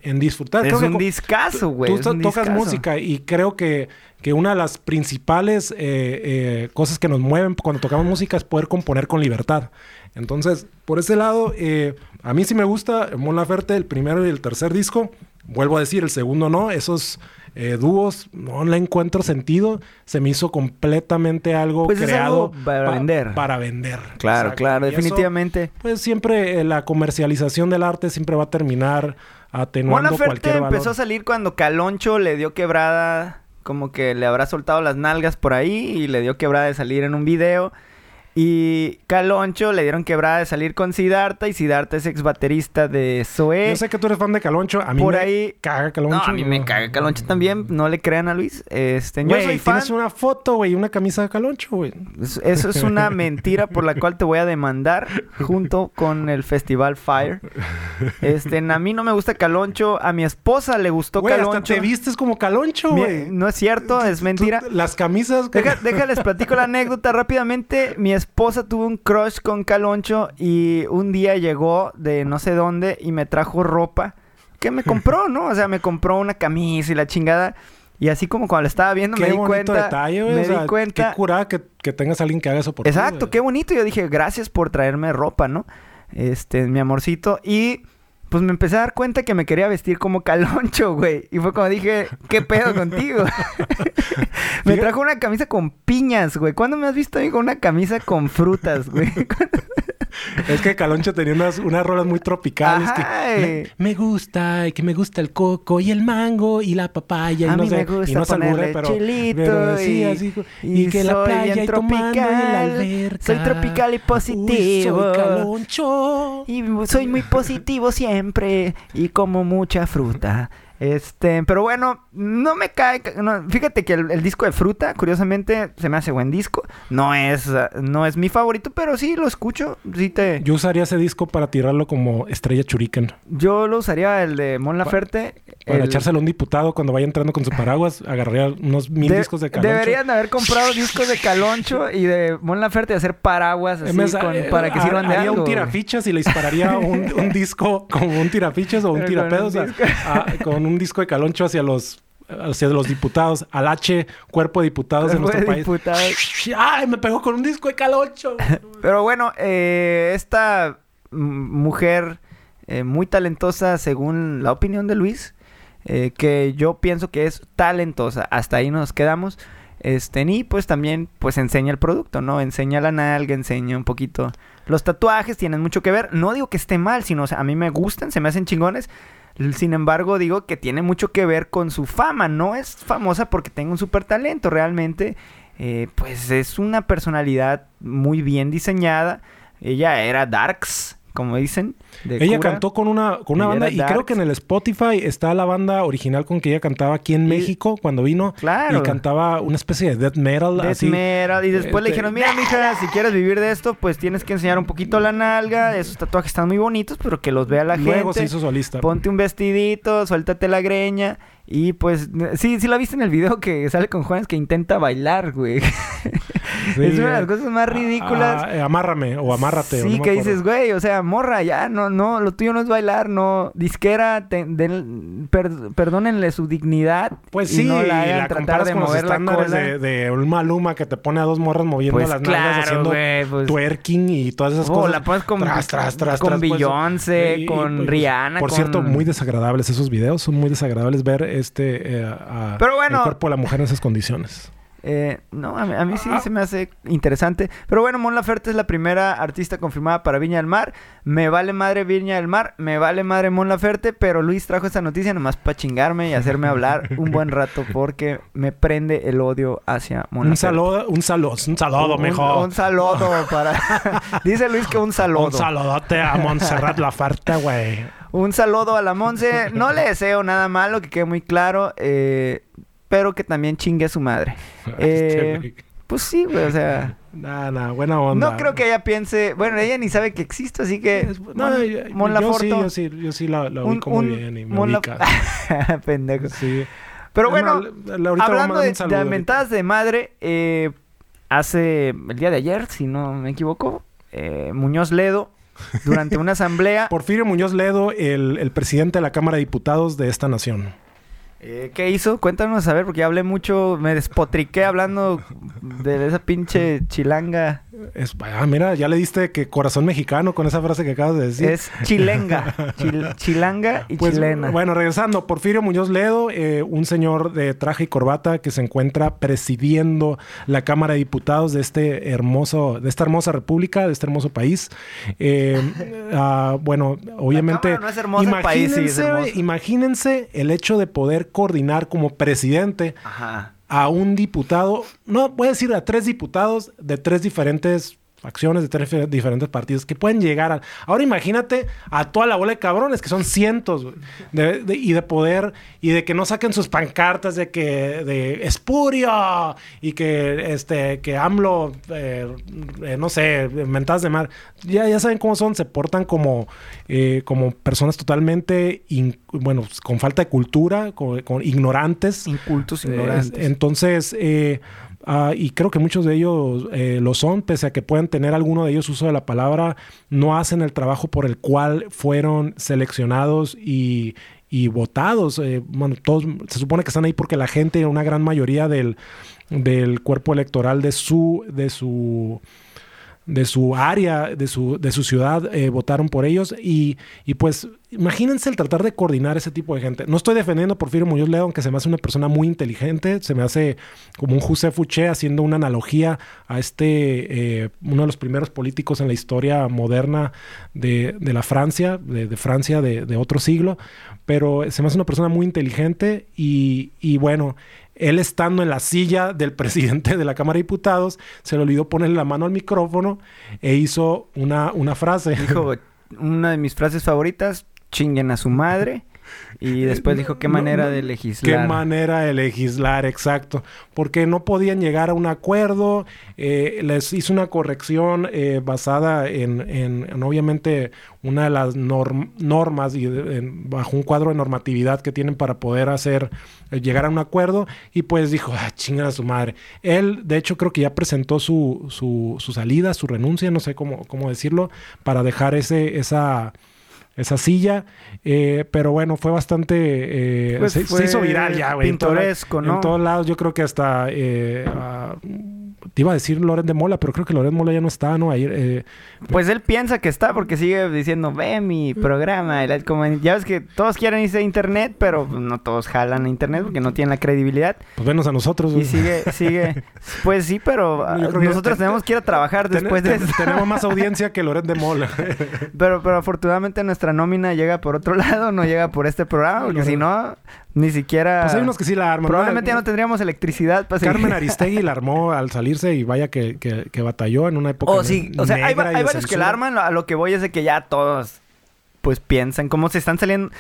en- disfrutar. Es Creo que un co- discazo, güey. Tú es tocas discazo. música y creo que, que una de las principales eh, eh, cosas que nos mueven cuando tocamos música es poder componer con libertad. Entonces, por ese lado, eh, a mí sí me gusta Mon Laferte, el primero y el tercer disco. Vuelvo a decir, el segundo no. Esos eh, dúos no le encuentro sentido. Se me hizo completamente algo Pues es creado algo para vender. Para vender. Claro, Exacto. claro, Y eso, definitivamente. pues siempre eh, la comercialización del arte siempre va a terminar atenuando Laferte cualquier valor. empezó a salir cuando Caloncho le dio quebrada, como que le habrá soltado las nalgas por ahí y le dio quebrada de salir en un video. Y Caloncho le dieron quebrada de salir con Siddhartha y Siddhartha es ex baterista de Zoé. Yo sé que tú eres fan de Caloncho. A mí Por me ahí- caga Caloncho. No, a mí me caga Caloncho también. No le crean a Luis. Este, yo Güey, soy fan. tienes una foto, güey, una camisa de Caloncho, güey. Es- Eso es una mentira por la cual te voy a demandar junto con el Festival Fire. Este, a mí no me gusta Caloncho, a mi esposa le gustó Güey, hasta Caloncho. te vistes como Caloncho, güey. no es cierto, es mentira. Tú- las camisas... Deja- déjales platico la anécdota rápidamente. Mi esposa tuvo un crush con Caloncho y un día llegó de no sé dónde y me trajo ropa que me compró, ¿no? O sea, me compró una camisa y la chingada. Y así como cuando la estaba viendo me di bonito cuenta. detalle, me o sea, di cuenta. Qué curada que, que tengas a alguien que haga eso por ti, Exacto, qué bonito. Yo dije, gracias por traerme ropa, ¿no? Este, mi amorcito. Y pues me empecé a dar cuenta que me quería vestir como caloncho, güey. Y fue como dije, ¿qué pedo contigo? me trajo una camisa con piñas, güey. ¿Cuándo me has visto a mí con una camisa con frutas, güey? Es que Caloncho tenía unas, unas rolas muy tropicales. Ajá, que eh. me, me gusta, y que me gusta el coco y el mango y la papaya. A y no mí sé, me gusta y no ponerle pero, chilito pero sí, y- así, y y, que la playa y tomando en la tropical, alberca. soy tropical y Uy, positivo. soy Caloncho. Y soy muy positivo siempre y como mucha fruta. Este, pero bueno, no me cae. no, fíjate que el, el disco de fruta, curiosamente, se me hace buen disco. No es, no es mi favorito, pero sí lo escucho. Sí te, yo, Yo usaría ese disco para tirarlo como estrella churican. lo usaría el de Mon Laferte. Para el- echárselo a un diputado cuando vaya entrando con su paraguas, agarraría unos mil de- discos de Caloncho. Deberían de haber comprado discos de Caloncho y de Mon Laferte y hacer paraguas así con- eh, para que sirvan de algo. un tirafichas y le dispararía un, un disco como un tirafichas o un Pero con tirapedos un a- disco. a- con un disco de Caloncho hacia los hacia los diputados, al H, cuerpo de diputados de nuestro país. ¡Ay, me pegó con un disco de Caloncho! Pero bueno, eh, esta mujer eh, muy talentosa, según la opinión de Luis, eh, que yo pienso que es talentosa. Hasta ahí nos quedamos. Este, y pues también pues enseña el producto, ¿no? Enseña la nalga, enseña un poquito. Los tatuajes tienen mucho que ver. No digo que esté mal, sino o sea, a mí me gustan, se me hacen chingones. Sin embargo, digo que tiene mucho que ver con su fama. No es famosa porque tenga un super talento. Realmente, eh, pues es una personalidad muy bien diseñada. Ella era Darks, como dicen. De ella cura. cantó con una, con una banda y creo que en el Spotify está la banda original con que ella cantaba aquí en Y- México cuando vino. Claro. Y cantaba una especie de death metal. Death así. metal. Y después le Este- dijeron, mira, mija, si quieres vivir de esto, pues tienes que enseñar un poquito la nalga. Esos tatuajes están muy bonitos, pero que los vea la Luego gente. se hizo solista. Ponte un vestidito, suéltate la greña. Y pues, sí, sí la viste en el video que sale con Juanes que intenta bailar, güey. es una de las cosas más ridículas. Ah, eh, amárrame o amárrate. Sí, que dices, güey, o sea, morra, ya, no, no, lo tuyo no es bailar, no. Disquera, perdónenle su dignidad. Pues sí, no la, hagan tratar de mover la cola. De, de, un Maluma que te pone a dos morras moviendo pues las nalgas haciendo pues twerking y todas esas oh, cosas. la pones con, tras, tras, tras, con pues, Beyoncé, con pues, Rihanna. Por cierto, muy desagradables esos videos, son muy desagradables ver este eh, Pero bueno, el cuerpo de la mujer en esas condiciones. Eh, no, a mí, sí se me hace interesante. Pero bueno, Mon Laferte es la primera artista confirmada para Viña del Mar. Me vale madre Viña del Mar, me vale madre Mon Laferte, pero Luis trajo esta noticia nomás para chingarme y hacerme hablar un buen rato porque me prende el odio hacia Mon Un saludo, un saludo, un saludo, mejor. Un, saludo para... Dice Luis que un saludo. Un saludote a Montserrat Laferte, güey. Un saludo a la Monse. No le deseo nada malo, que quede muy claro. Eh, pero que también chingue a su madre. Eh, pues sí, güey, o sea. Nada, nada, buena onda. No creo que ella piense. Bueno, ella ni sabe que existo, así que. No, Mon, yo, sí, yo sí, yo sí la, la ubico muy bien y me ubica. Pendejo. Sí. Pero bueno, hablando de, de mentadas de madre, eh, hace el día de ayer, si no me equivoco, eh, Muñoz Ledo durante una asamblea. Porfirio Muñoz Ledo, el, el, presidente de la Cámara de Diputados de esta nación. Eh, ¿Qué hizo? Cuéntanos a ver, porque hablé mucho, me despotriqué hablando de esa pinche chilanga. Es, ah, mira, ya le diste que corazón mexicano con esa frase que acabas de decir. Es chilenga, chilanga y pues, chilena. Bueno, regresando, Porfirio Muñoz Ledo, eh, un señor de traje y corbata que se encuentra presidiendo la Cámara de Diputados de este hermoso, de esta hermosa república, de este hermoso país. Eh, ah, bueno, obviamente, no es hermoso país, imagínense el hecho de poder coordinar como presidente a un diputado, no voy a decir a tres diputados de tres diferentes acciones de tres diferentes partidos que pueden llegar a... Ahora imagínate a toda la bola de cabrones, que son cientos, y de poder, y de que no saquen sus pancartas de que de espurio, y que este que AMLO, eh, eh, no sé, mentadas de mar. Ya, ya saben cómo son, se portan como, eh, como personas totalmente, bueno, con falta de cultura, con, con ignorantes. Incultos, ignorantes. entonces... Ah, y creo que muchos de ellos eh, lo son, pese a que puedan tener alguno de ellos uso de la palabra, no hacen el trabajo por el cual fueron seleccionados y, votados. Eh, bueno, todos se supone que están ahí porque la gente, una gran mayoría del, del cuerpo electoral de su, de su de su área, de su, de su ciudad, eh, votaron por ellos. Y, y, pues imagínense el tratar de coordinar ese tipo de gente. No estoy defendiendo a Porfirio Muñoz Ledo, aunque se me hace una persona muy inteligente. Se me hace como un José Fouché haciendo una analogía a este, eh, uno de los primeros políticos en la historia moderna de, de la Francia, de, de Francia de, otro siglo. Pero se me hace una persona muy inteligente y, y bueno, él estando en la silla del presidente de la Cámara de Diputados, se le olvidó ponerle la mano al micrófono e hizo una, una frase. Dijo, una de mis frases favoritas, chinguen a su madre. Y después dijo qué manera de legislar. Qué manera de legislar, exacto. Porque no podían llegar a un acuerdo. Eh, les hizo una corrección eh, basada en, obviamente, una de las normas y bajo un cuadro de normatividad que tienen para poder hacer, eh, llegar a un acuerdo. Y pues dijo, ah, chinga a su madre. Él, de hecho, creo que ya presentó su, su, su salida, su renuncia, no sé cómo, cómo decirlo, para dejar ese, esa esa silla. Eh, pero bueno, fue bastante. Eh, pues se, hizo viral ya, güey. Pintoresco, ¿no? En todos lados, yo creo que hasta. Eh, te iba a decir Loren de Mola, pero creo que Loren de Mola ya no está, ¿no? Ahí, eh, pues él piensa que está porque sigue diciendo, ve mi programa. ya ves que todos quieren irse a internet, pero no todos jalan a internet porque no tienen la credibilidad. Pues venos a nosotros. Y sigue, sigue. Pues sí, pero nosotros tenemos que ir a trabajar después de eso. Tenemos más audiencia que Loren de Mola. pero, pero afortunadamente nuestra nómina llega por otro lado, no llega por este programa, porque si no, ni siquiera. Pues hay unos que sí la arman. Probablemente ya no tendríamos electricidad para Carmen Aristegui la armó al salirse y vaya que, que, batalló en una época. Oh, sí. O sea, hay, varios que la arman. A lo que voy es de que ya todos, pues piensan cómo se están saliendo.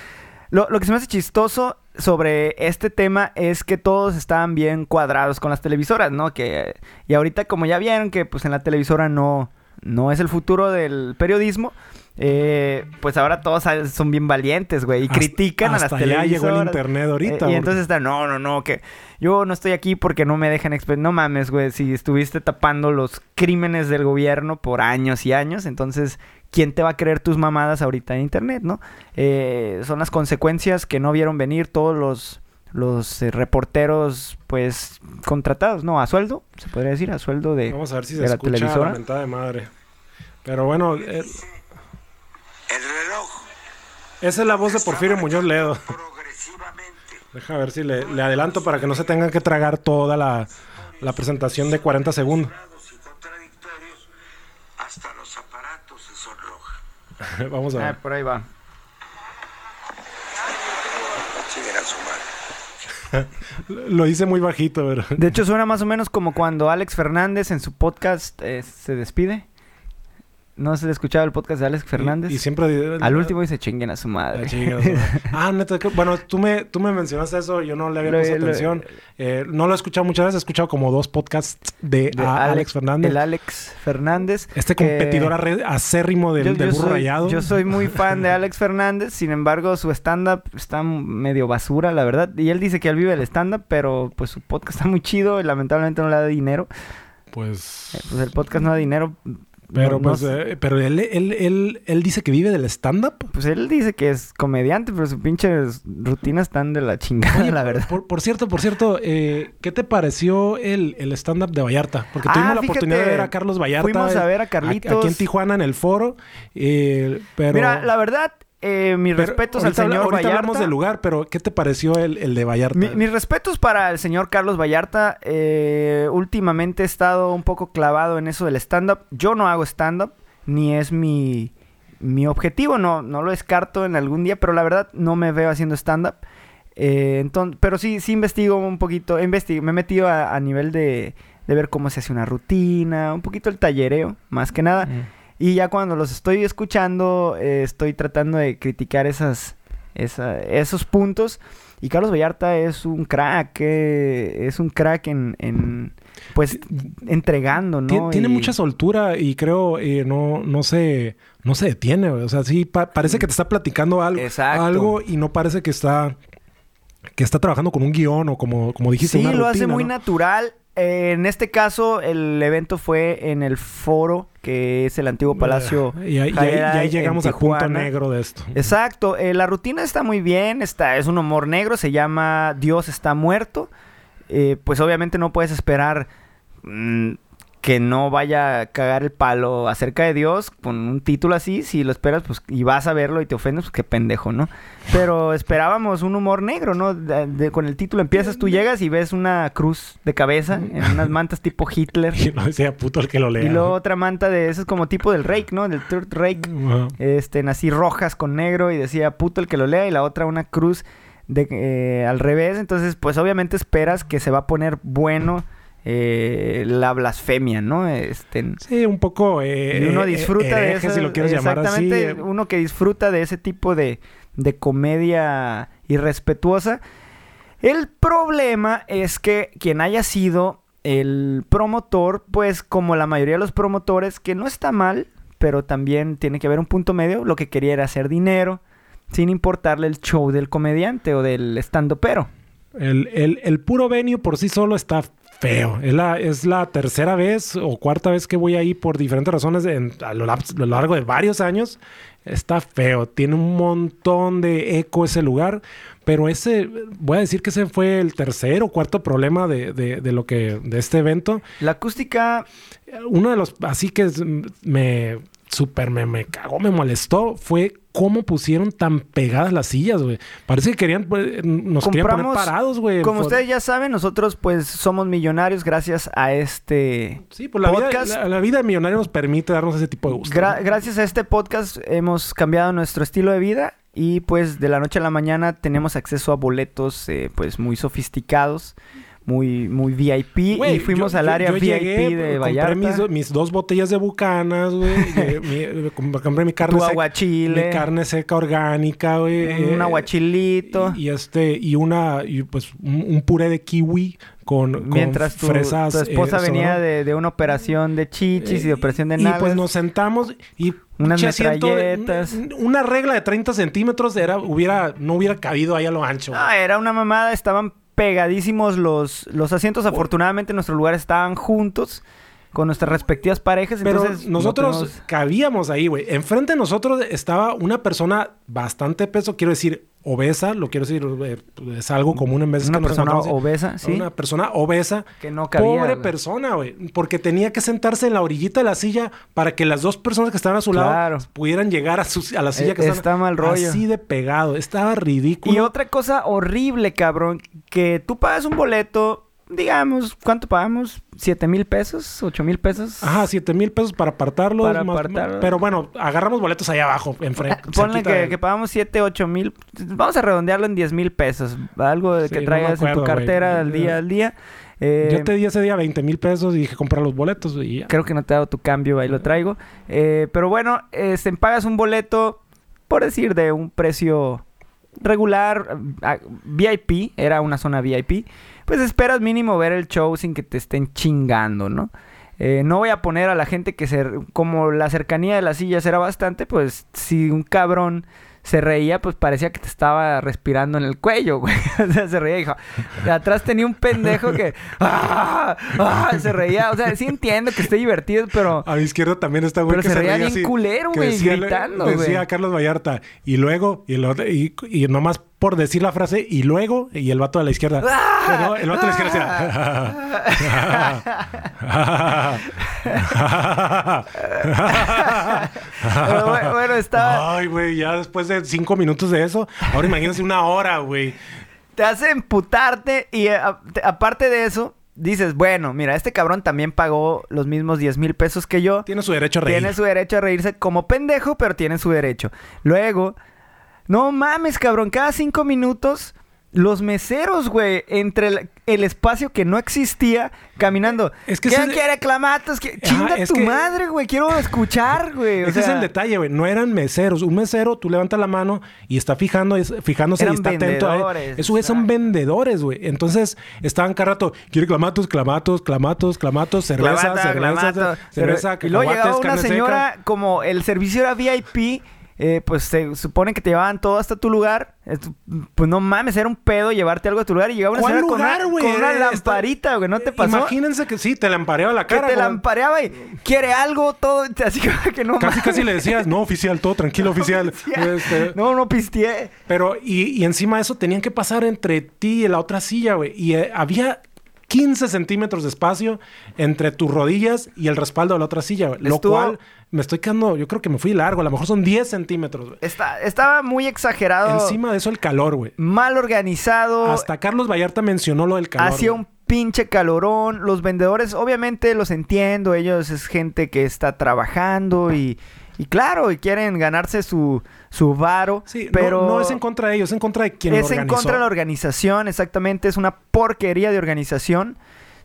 Lo, lo que se me hace chistoso sobre este tema es que todos estaban bien cuadrados con las televisoras, ¿no? Que, y ahorita, como ya vieron que pues en la televisora no, no es el futuro del periodismo eh, pues ahora todos son bien valientes, güey, y Hasta- critican a las hasta ya llegó el televisoras. internet ahorita. Eh, y entonces está, no, no, no, que yo no estoy aquí porque no me dejan expresar. No mames, güey, si estuviste tapando los crímenes del gobierno por años y años, entonces, ¿quién te va a creer tus mamadas ahorita en internet, no? Eh, son las consecuencias que no vieron venir todos los, los eh, reporteros, pues, contratados, ¿no? A sueldo, se podría decir, a sueldo de... Vamos a ver si se la escucha televisora. la mentada de madre. Pero bueno, eh, El reloj. esa es la voz de Porfirio Muñoz Ledo. Progresivamente. Deja ver si le, le adelanto para que no se tengan que tragar toda la, la presentación de 40 segundos. y contradictorios, hasta los aparatos se sonrojan. Vamos a Ah, ver. por ahí va. Lo hice muy bajito, pero... De hecho, suena más o menos como cuando Alex Fernández en su podcast eh, se despide. ¿No se le escuchaba el podcast de Alex Fernández? Y, y siempre... Al último dice chinguen a su Ah, madre. chingas, ¿no? Ah, neta, bueno, tú me, tú me mencionaste eso, yo no le había Lo- puesto lo- atención. Eh, no lo he escuchado muchas veces, he escuchado como dos podcasts de, De a- Alex Fernández. El Alex Fernández. Este competidor arre- acérrimo del, Yo- del yo burro soy- rayado. Yo soy muy fan de Alex Fernández, sin embargo, su stand-up está medio basura, la verdad. Y él dice que él vive el stand-up, pero pues su podcast está muy chido y lamentablemente no le da dinero. Pues... Eh, Pues el podcast no da dinero. Pero No- no pues... sé. eh, pero él, él, él, él dice que vive del stand-up. Pues él dice que es comediante, pero sus pinches rutinas están de la chingada, Oye, la verdad. Por, por cierto, por cierto, eh, ¿qué te pareció el, el stand-up de Vallarta? Porque Ah, tuvimos la fíjate, oportunidad de ver a Carlos Vallarta. fuimos a eh, ver a Carlitos. Aquí en Tijuana, en el foro. eh, pero... Mira, la verdad, eh, mis pero respetos al ahorita habla- señor ahorita Vallarta. hablamos del lugar, pero ¿qué te pareció el, el de Vallarta? Mi- mis respetos para el señor Carlos Vallarta. Eh, últimamente he estado un poco clavado en eso del stand-up. Yo no hago stand-up, ni es mi, mi objetivo. No, no lo descarto en algún día, pero la verdad no me veo haciendo stand-up. Eh, pero sí, sí investigo un poquito. investi- me he metido a, a nivel de, de ver cómo se hace una rutina, un poquito el tallereo, más que nada. Mm. Y ya cuando los estoy escuchando, eh, estoy tratando de criticar esas, esa- esos puntos. Y Carlos Vallarta es un crack, eh, es un crack en, en, pues, entregando, ¿no? Tien- Tiene Y- mucha soltura y creo eh, no, no se no se detiene. O sea, sí pa- parece que te está platicando algo, Exacto. algo y no parece que está que está trabajando con un guion o como, como dijiste, Sí, una lo hace muy ¿no? natural. En este caso, el evento fue en el foro, que es el antiguo Palacio. Y ahí, y ahí- y Jaera ahí en llegamos al punto negro de esto. Exacto, eh, la rutina está muy bien, está, es un humor negro, se llama Dios está muerto. Eh, pues obviamente no puedes esperar mm, que no vaya a cagar el palo acerca de Dios con un título así. Si lo esperas pues y vas a verlo y te ofendes, pues qué pendejo, ¿no? Pero esperábamos un humor negro, ¿no? De- de- con el título empiezas, tú llegas y ves una cruz de cabeza en unas mantas tipo Hitler. Y no decía puto el que lo lea. Y luego otra manta de eso es como tipo del Rake, ¿no? Del Third Rake Ajá. este, así rojas con negro y decía puto el que lo lea y la otra una cruz de, eh, al revés. Entonces, pues obviamente esperas que se va a poner bueno eh, la blasfemia, ¿no? Este, Sí, un poco. Eh, y uno eh, disfruta de eso. si lo quieres llamar así. Exactamente, eh, uno que disfruta de ese tipo de, de comedia irrespetuosa. El problema es que quien haya sido el promotor, pues como la mayoría de los promotores, que no está mal, pero también tiene que haber un punto medio, lo que quería era hacer dinero, sin importarle el show del comediante o del estando pero. El, el, el puro venue por sí solo está feo. Es la, es la tercera vez o cuarta vez que voy ahí por diferentes razones en- a, lo, a lo largo de varios años. Está feo. Tiene un montón de eco ese lugar. Pero ese, voy a decir que ese fue el tercer o cuarto problema de, de, de lo que, de este evento. La acústica Uno de los, así que me, súper me, me cagó, me molestó, fue cómo pusieron tan pegadas las sillas, güey. Parece que querían, pues, nos querían poner Compramos- parados, güey. Como ustedes ya saben, nosotros pues somos millonarios gracias a este Sí, pues la vida, podcast. la, la vida de millonario nos permite darnos ese tipo de gusto. Gra- ¿no? gracias a este podcast hemos cambiado nuestro estilo de vida y pues de la noche a la mañana tenemos acceso a boletos eh, pues muy sofisticados, muy muy VIP Güey, y fuimos yo- al área yo VIP llegué, de compré Vallarta. mis, do- mis dos botellas de bucanas, güey. eh, eh, compré mi carne tu seca. aguachile, Mi carne seca orgánica, güey. un eh, aguachilito. Y, y este, y una, y pues un, un puré de kiwi con, con Mientras tu, fresas. tu esposa eh, venía de, de una operación de chichis y de operación de Y nalgas. pues nos sentamos y Unas de- metralletas. una regla de 30 centímetros era, hubiera, no hubiera cabido ahí a lo ancho. Ah, era una mamada, estaban pegadísimos los, los asientos. Afortunadamente nuestros lugares estaban juntos con nuestras respectivas parejas. Pero entonces no nosotros tenemos- cabíamos ahí, güey. Enfrente de nosotros estaba una persona bastante peso, quiero decir, obesa, lo quiero decir, eh, es algo común en veces una que nos persona obesa, sí. Una persona obesa. Que no cabía, Pobre persona, güey. Porque tenía que sentarse en la orillita de la silla para que las dos personas que estaban a su Claro. lado pudieran llegar a, su- a la silla Eh, que estaban. está mal rollo. Así de pegado. Estaba ridículo. Y otra cosa horrible, cabrón, que tú pagas un boleto, digamos, ¿cuánto pagamos? ¿Siete mil pesos? ¿Ocho mil pesos? Ajá, siete mil pesos para apartarlos. Para más- apartarlos. Pero bueno, agarramos boletos ahí abajo, enfrente. Ponle cerquita que, del- que pagamos 7, 8 mil. Vamos a redondearlo en 10 mil pesos. Algo de Sí, que no traigas en tu cartera al día al día. Eh, Yo te di ese día 20 mil pesos y dije comprar los boletos y ya. Creo que no te he dado tu cambio, ahí lo traigo. Eh, pero bueno, este, pagas un boleto, por decir, de un precio regular, ah, VIP, era una zona VIP. Pues esperas mínimo ver el show sin que te estén chingando, ¿no? Eh, no voy a poner a la gente que se... Como la cercanía de las sillas era bastante, pues si un cabrón se reía, pues parecía que te estaba respirando en el cuello, güey. O sea, se reía, hijo. De atrás tenía un pendejo que... ¡Ah! ¡Ah! Se reía. O sea, sí entiendo que esté divertido, pero... A mi izquierda también está güey Pero que se se reía bien así, culero, güey, decía- gritando, Decía güey. Carlos Vallarta. Y luego, y, lo- y, y nomás por decir la frase, y luego, y el vato de la izquierda. ¡Ah! El vato de la izquierda Pero bueno, bueno, estaba... Ay, güey, ya después de cinco minutos de eso, ahora imagínense una hora, güey. te hace emputarte y eh, a- te- aparte de eso, dices, bueno, mira, este cabrón también pagó los mismos 10 mil pesos que yo. Tiene su derecho a reír. Tiene su derecho a reírse como pendejo, pero tiene su derecho. Luego, no mames, cabrón, cada cinco minutos, los meseros, güey, entre el, el espacio que no existía, caminando. Es que ¿Quién quiere clamatos? ¿Qui- Ajá, Chinga es tu que- madre, güey, quiero escuchar, güey. Ese es el detalle, güey. No eran meseros. Un mesero, tú levantas la mano y está fijando, es- fijándose Eran y está atento a él. Esos güey son vendedores, güey. Entonces, estaban cada rato, quiere clamatos, clamatos, clamatos, clamatos, cerveza, Clavata, cerveza, clamato. cerveza, Pero- y luego llegaba una seca. señora, como el servicio era VIP, eh, pues se supone que te llevaban todo hasta tu lugar. Eh, Pues no mames, era un pedo llevarte algo a tu lugar y llegaba una ¿Cuál señora lugar, con, una, con lamparita, güey, ¿no te pasó? Imagínense que sí, te lampareaba la que cara. te como- lampareaba y quiere algo, todo, así que, que no Casi, mames. casi le decías, no, oficial, todo tranquilo, oficial. Este, No, no pisteé. Pero, y, y encima de eso, tenían que pasar entre ti y la otra silla, güey. Y eh, había 15 centímetros de espacio entre tus rodillas y el respaldo de la otra silla, güey. Lo cual me estoy quedando, yo creo que me fui largo. A lo mejor son 10 centímetros, güey. Está, estaba muy exagerado. Encima de eso, el calor, güey. Mal organizado. Hasta Carlos Vallarta mencionó lo del calor. Hacía un pinche calorón. Los vendedores, obviamente los entiendo. Ellos es gente que está trabajando y, y claro, y quieren ganarse su, su varo. Sí, pero no, es en contra de ellos, es en contra de quien lo es en contra de la organización, exactamente. Es una porquería de organización.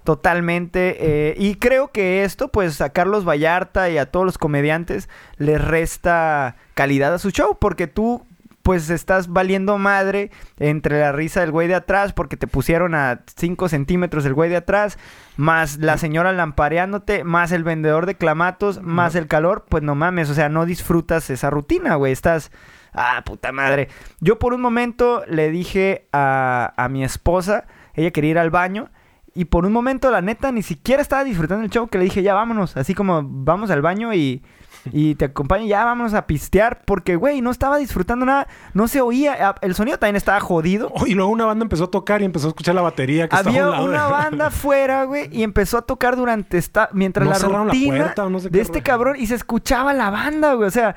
Totalmente. eh, y creo que esto, pues a Carlos Vallarta y a todos los comediantes les resta calidad a su show. Porque tú, pues estás valiendo madre entre la risa del güey de atrás. Porque te pusieron a 5 centímetros del güey de atrás. Más la señora lampareándote. Más el vendedor de clamatos. Más el calor. Pues no mames. O sea, no disfrutas esa rutina, güey. Estás... Ah, puta madre. Yo por un momento le dije a, a mi esposa, ella quería ir al baño, y por un momento, la neta, ni siquiera estaba disfrutando el show, que le dije, ya vámonos, así como vamos al baño y, y te acompaño, ya vámonos a pistear, porque, güey, no estaba disfrutando nada, no se oía, el sonido también estaba jodido. Oh, y luego una banda empezó a tocar y empezó a escuchar la batería que Había una banda afuera, güey, y empezó a tocar durante esta, mientras No la cerraron la rutina puerta o no sé de este cabrón y se escuchaba la banda, güey, o sea,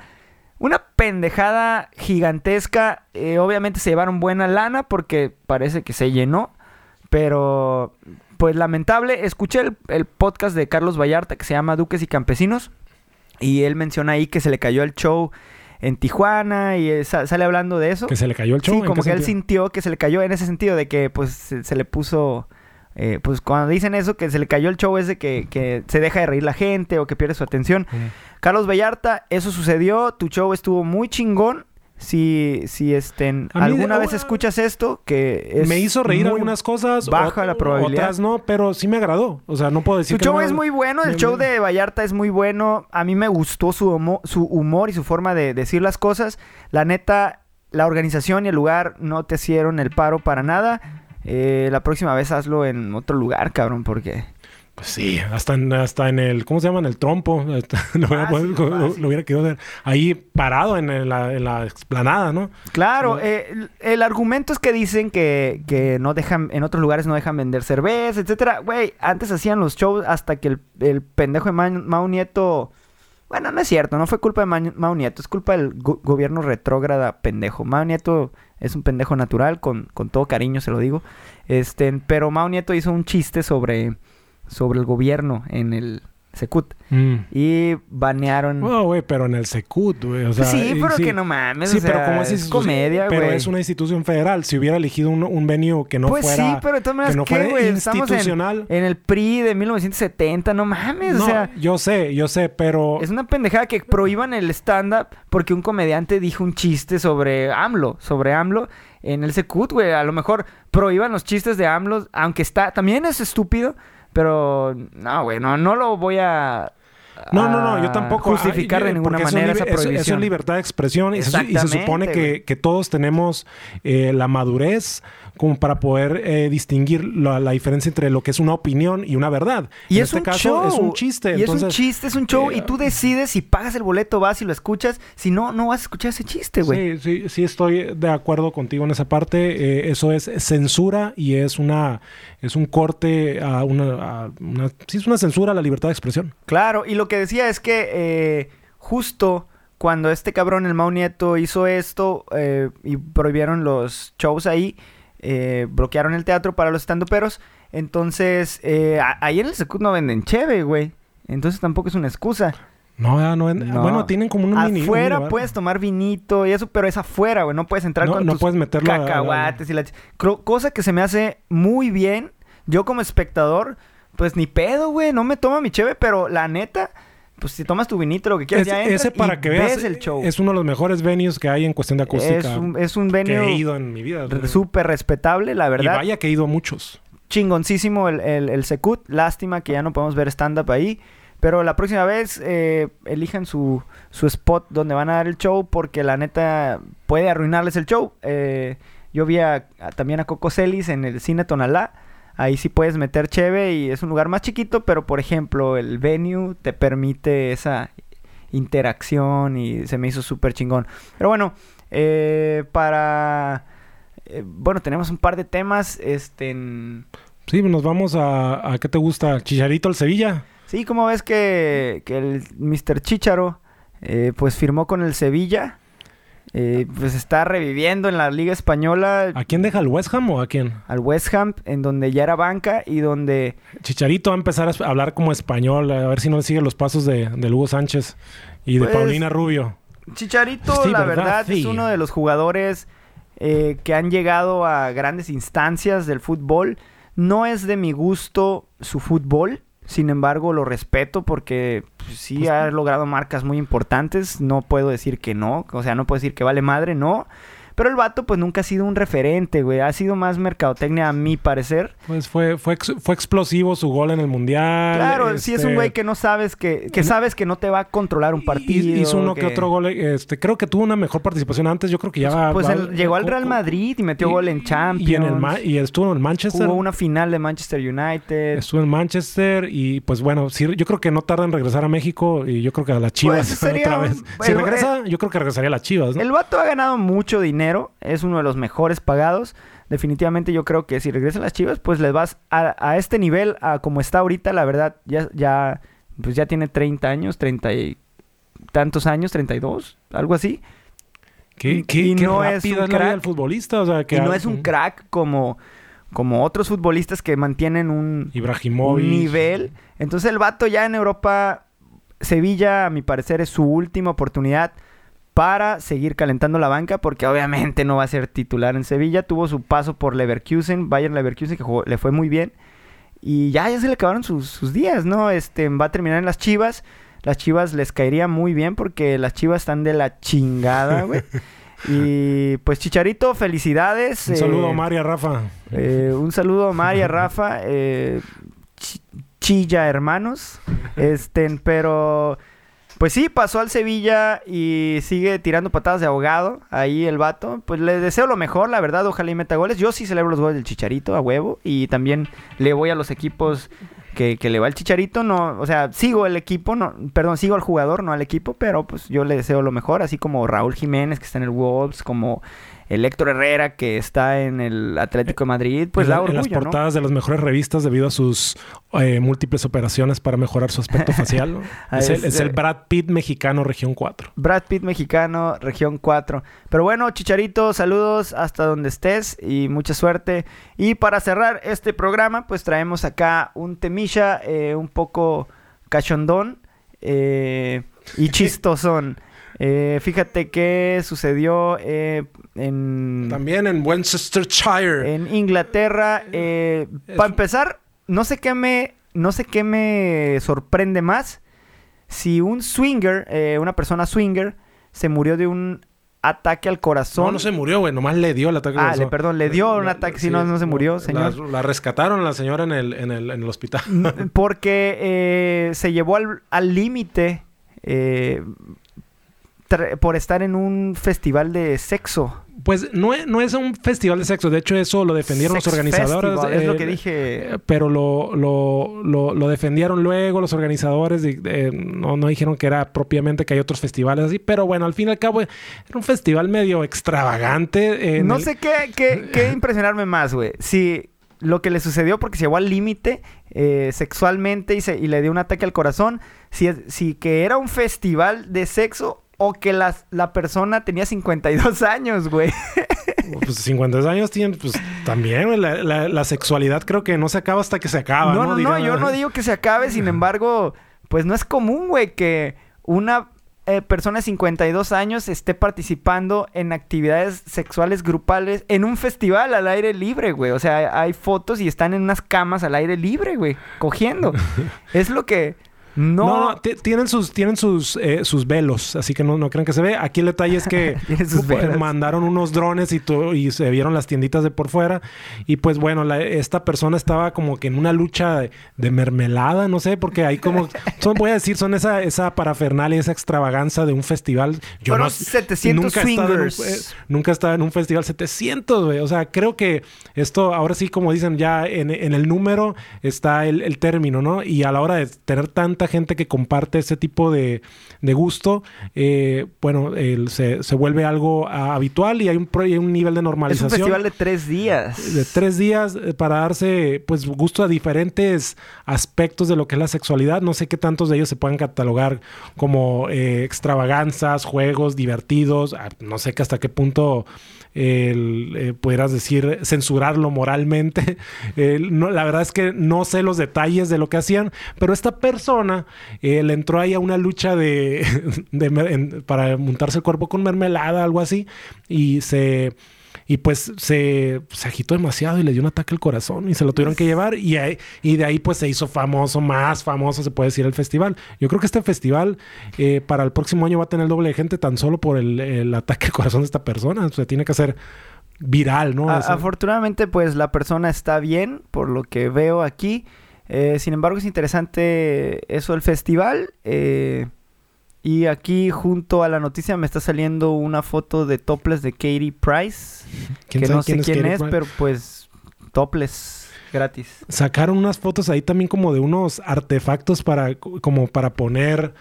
una pendejada gigantesca. eh, obviamente se llevaron buena lana porque parece que se llenó, pero pues lamentable. Escuché el, el podcast de Carlos Vallarta que se llama Duques y Campesinos y él menciona ahí que se le cayó el show en Tijuana y eh, sa- sale hablando de eso. Que se le cayó el show. Sí, ¿en como que él sintió que se le cayó en ese sentido de que pues se, se le puso... eh, pues cuando dicen eso, que se le cayó el show ese que, que se deja de reír la gente o que pierde su atención. Ujú. Carlos Vallarta, eso sucedió, tu show estuvo muy chingón, si, si estén, alguna vez escuchas esto, que es me hizo reír algunas cosas. baja la probabilidad. Otras no, pero sí me agradó. O sea, no puedo decir Su que show no- es muy bueno, el show de Vallarta es muy bueno. A mí me gustó su, su humor y su forma de decir las cosas. La neta, la organización y el lugar no te hicieron el paro para nada. Eh, la próxima vez hazlo en otro lugar, cabrón, porque... Pues sí, hasta en, hasta en el, ¿cómo se llama? En el trompo. lo, hubiera, Ah, sí, lo- hubiera querido ahí parado en, la, en la explanada, ¿no? Claro, eh, el, el argumento es que dicen que, que no dejan, en otros lugares no dejan vender cerveza, etcétera. Güey, antes hacían los shows hasta que el, el pendejo de Ma- Mau Nieto... Bueno, no es cierto, no fue culpa de Ma- Mau Nieto, es culpa del go- gobierno retrógrada pendejo. Mau Nieto es un pendejo natural, con, con todo cariño se lo digo. Este, pero Mau Nieto hizo un chiste sobre, sobre el gobierno en el Secut. Y banearon... Oh, güey, pero en el Secut, güey. O sea, sí, pero sí. que no mames, Sí, o sea, pero como es, es comedia, güey. Pero es una institución federal. Si hubiera elegido un, un venue que no pues fuera... sí, pero de todas maneras, que no ¿qué, fuera güey? Estamos en, institucional. en el PRI de 1970, no mames, No, o sea... yo sé, yo sé, pero... Es una pendejada que prohíban el stand-up porque un comediante dijo un chiste sobre AMLO, sobre AMLO en el Secut, güey. A lo mejor prohíban los chistes de AMLO, aunque está... También es estúpido, pero... No, güey, no, no lo voy a... No, no, no, yo tampoco. Justificar Ay, de ninguna eso manera esa prohibición. Eso es libertad de expresión y se, y se supone que, que todos tenemos eh, la madurez como para poder eh, distinguir la, la diferencia entre lo que es una opinión y una verdad. Y en es este un caso show. es un chiste. Y es un chiste, es un show. eh, y tú decides si pagas el boleto, vas y lo escuchas. Si no, no vas a escuchar ese chiste, güey. Sí, sí, sí estoy de acuerdo contigo en esa parte. Eh, eso es censura y es una es un corte a una, a una- sí es una censura a la libertad de expresión. Claro, y lo que decía es que eh, justo cuando este cabrón, el Mau Nieto, hizo esto eh, y prohibieron los shows ahí, eh, bloquearon el teatro para los estandoperos. Entonces, eh, a- ahí en el Secut no venden cheve, güey. Entonces tampoco es una excusa. No, ya no, No. bueno, tienen como un mini Afuera puedes tomar vinito y eso, pero es afuera, güey. No puedes entrar No, con no tus puedes meterlo a- a- cacahuates y la... Cro- Cosa que se me hace muy bien. Yo como espectador, pues ni pedo, güey. No me tomo mi cheve, pero la neta... Pues si tomas tu vinito, lo que quieras, Es- ya entras ese para y que veas ves el show. es uno de los mejores venues que hay en cuestión de acústica Es un, es un que he venue ido en mi vida. súper respetable, la y verdad. vaya que he ido a muchos. Chingoncísimo el, el, el Secut. Lástima que ya no podemos ver stand-up ahí. Pero la próxima vez eh, elijan su, su spot donde van a dar el show porque la neta puede arruinarles el show. Eh, yo vi a- a- también a Coco Celis en el cine Tonalá. Ahí sí puedes meter cheve y es un lugar más chiquito, pero por ejemplo el venue te permite esa interacción y se me hizo súper chingón. Pero bueno, eh, para... eh, bueno, tenemos un par de temas. Este, en- Sí, nos vamos a, a ¿qué te gusta? Chicharito al Sevilla. Sí, como ves que, que el Mr. Chicharo eh, pues firmó con el Sevilla? Eh, pues está reviviendo en la Liga Española ¿A quién deja el West Ham o a quién? al West Ham, en donde ya era banca y donde... Chicharito va a empezar a hablar como español, a ver si no sigue los pasos de, de Hugo Sánchez y de Pues, Paulina Rubio. Chicharito, Sí, la ¿verdad? verdad, es uno de los jugadores eh, que han llegado a grandes instancias del fútbol. No es de mi gusto su fútbol, sin embargo lo respeto porque pues, sí Pues, ha logrado marcas muy importantes. No puedo decir que no, o sea, no puedo decir que vale madre, no. Pero el vato pues nunca ha sido un referente, güey. Ha sido más mercadotecnia a mi parecer. Pues fue, fue, fue explosivo su gol en el Mundial. Claro, sí es un este, güey que no sabes que, que sabes que no te va a controlar un partido. Hizo uno que... otro gol. Este, creo que tuvo una mejor participación antes. Yo creo que ya va. Pues va- él llegó al Real Madrid y metió y- gol en Champions. Y, en el y estuvo en el Manchester. Jugó una final de Manchester United. Estuvo en Manchester y pues bueno, sí, yo creo que no tarda en regresar a México y yo creo que a las Chivas Pues, sería otra un- vez. Si el- regresa, yo creo que regresaría a las Chivas, ¿no? El vato ha ganado mucho dinero, es uno de los mejores pagados. Definitivamente yo creo que si regresa a las Chivas, pues les vas a, a este nivel, a como está ahorita, la verdad, ya, ya, pues ya tiene 30 años, 30 y tantos años, 32, algo así. Qué, qué- y qué no es un crack. del futbolista, o sea, que y no es un crack como, como otros futbolistas que mantienen un, un nivel. Entonces el vato ya en Europa, Sevilla, a mi parecer, es su última oportunidad para seguir calentando la banca, porque obviamente no va a ser titular en Sevilla. Tuvo su paso por Leverkusen, Bayern Leverkusen, que jugó- le fue muy bien. Y ya, ya se le acabaron sus, sus días, ¿no? Este, va a terminar en las Chivas. Las Chivas les caería muy bien porque las Chivas están de la chingada, güey. Y pues Chicharito, felicidades. Un saludo eh, a Omar y a Rafa. eh, un saludo a Omar y a Rafa. eh, chi- chilla hermanos. Este, pero pues sí, pasó al Sevilla y sigue tirando patadas de ahogado. Ahí el vato. Pues le deseo lo mejor, la verdad. Ojalá y meta goles. Yo sí celebro los goles del Chicharito a huevo. Y también le voy a los equipos que, que le va el Chicharito. No, o sea, sigo el equipo, no, perdón, sigo al jugador, no al equipo, pero pues yo le deseo lo mejor. Así como Raúl Jiménez, que está en el Wolves, como el Héctor Herrera, que está en el Atlético de Madrid. Pues en, da la- en las portadas de las mejores revistas debido a sus eh, múltiples operaciones para mejorar su aspecto facial. ¿no? Ah, es, el, es, es el eh, Brad Pitt mexicano, región 4. Brad Pitt mexicano, región 4. Pero bueno, Chicharito, saludos hasta donde estés y mucha suerte. Y para cerrar este programa, pues traemos acá un temilla eh, un poco cachondón eh, y chistosón. Eh, fíjate que sucedió eh, en, También en Worcestershire. en Inglaterra. eh, para empezar, no sé qué me, no sé qué me sorprende más. Si un swinger, eh, una persona swinger, se murió de un ataque al corazón. no, no se murió, güey. Nomás le dio el ataque. Ah, al corazón. le- perdón, le dio un ataque, si no, no se murió, señor. La, la rescataron la señora en el, en el, en el hospital. Porque eh, se llevó al al límite eh, tra- por estar en un festival de sexo. Pues no es, no es un festival de sexo. De hecho, eso lo defendieron Sex los organizadores. festival, es lo eh, que dije. eh, Pero lo, lo, lo, lo defendieron luego los organizadores. y, eh, no, no dijeron que era propiamente que hay otros festivales así. Pero bueno, al fin y al cabo era un festival medio extravagante. en no el- sé qué, qué, qué impresionarme más, güey. Si lo que le sucedió porque se llevó al límite eh, sexualmente y, se- y le dio un ataque al corazón, si, si que era un festival de sexo o que las- la persona tenía 52 años, güey. Pues 50 años tienen, pues también, güey, la, la- la sexualidad creo que no se acaba hasta que se acaba. no, No, no, no, yo no digo que se acabe, sin embargo, pues no es común, güey, que una eh, persona de 52 años esté participando en actividades sexuales grupales en un festival al aire libre, güey. O sea, hay fotos y están en unas camas al aire libre, güey, cogiendo. es lo que no... No, no, ti- tienen sus, tienen sus, eh, sus velos, así que no, no crean que se ve. Aquí el detalle es que velos. mandaron unos drones y, y se vieron las tienditas de por fuera. Y pues bueno, la- esta persona estaba como que en una lucha de, de mermelada, no sé, porque hay como, son, voy a decir, son esa, esa parafernalia, esa extravaganza de un festival. Yo no, 700 nunca he estado en un- swingers. eh, nunca he estado en un festival 700, güey. O sea, creo que esto, ahora sí, como dicen, ya en, en el número está el, el término, ¿no? Y a la hora de tener tanta gente que comparte ese tipo de, de gusto, eh, bueno, se, se vuelve algo ah, habitual y hay un, hay un nivel de es un normalización. festival de tres días. de tres días eh, para darse pues gusto a diferentes aspectos de lo que es la sexualidad. No sé qué tantos de ellos se puedan catalogar como eh, extravaganzas, juegos divertidos. Ah, No sé que hasta qué punto el, eh, pudieras decir censurarlo moralmente. No, la verdad es que no sé los detalles de lo que hacían, pero esta persona eh, le entró ahí a una lucha de, de para montarse el cuerpo con mermelada, algo así, y se y pues se, se agitó demasiado y le dio un ataque al corazón y se lo tuvieron que llevar y, ahí- y de ahí pues se hizo famoso, más famoso se puede decir el festival. Yo creo que este festival eh, para el próximo año va a tener el doble de gente tan solo por el, el ataque al corazón de esta persona. O sea, tiene que ser viral, ¿no? A- afortunadamente, pues la persona está bien, por lo que veo aquí. Eh, sin embargo, es interesante eso del festival. eh, y aquí, junto a la noticia, me está saliendo una foto de topless de Katie Price. ¿Quién Que no sé quién es, Price? pero pues topless gratis. Sacaron unas fotos ahí también como de unos artefactos para como para poner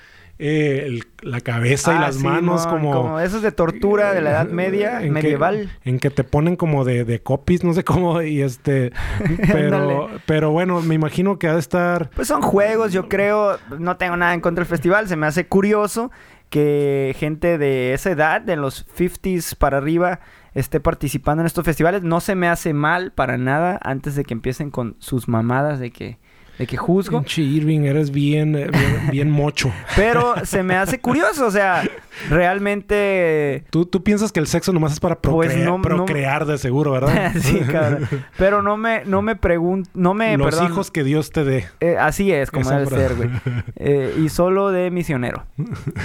eh, el- la cabeza y Ah, las sí, manos mon, como... esos de tortura de la Edad Media, en que- medieval. en que te ponen como de, de copies, no sé cómo, y este... pero, pero bueno, me imagino que ha de estar... Pues son juegos, yo creo. No tengo nada en contra del festival. Se me hace curioso que gente de esa edad, de los 50s para arriba, esté participando en estos festivales. No se me hace mal para nada antes de que empiecen con sus mamadas de que de que juzgo. Pinche Irving, eres bien, eh, bien, bien mocho. Pero se me hace curioso, o sea, realmente... ¿Tú, tú piensas que el sexo nomás es para Pues procrear, no- no- procrear de seguro, ¿verdad? sí, cabrón. Pero no me, no me pregunto, no me, Los perdón, hijos que Dios te dé. eh, así es, como Esa debe frase. ser, güey. Eh, y solo de misionero.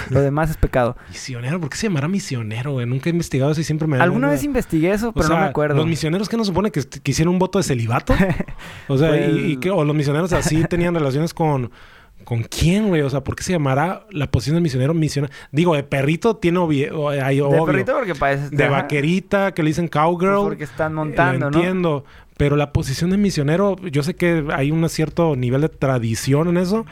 Lo demás es pecado. Misionero, ¿por qué se llamará misionero, güey? Nunca he investigado eso y siempre me Alguna una- vez investigué eso, O pero sea, no me acuerdo. Los misioneros que no supone que, que hicieron un voto de celibato. O sea, Pues- y, y que, o los misioneros así tenían relaciones con. ¿Con quién, güey? O sea, ¿por qué se llamará la posición del misionero misionero? Digo, de perrito tiene obvio, hay de obvio. perrito porque parece... De ajá, vaquerita, que le dicen cowgirl. pues porque están eh, montando, lo ¿no? Pero la posición de misionero, yo sé que hay un cierto nivel de tradición en eso.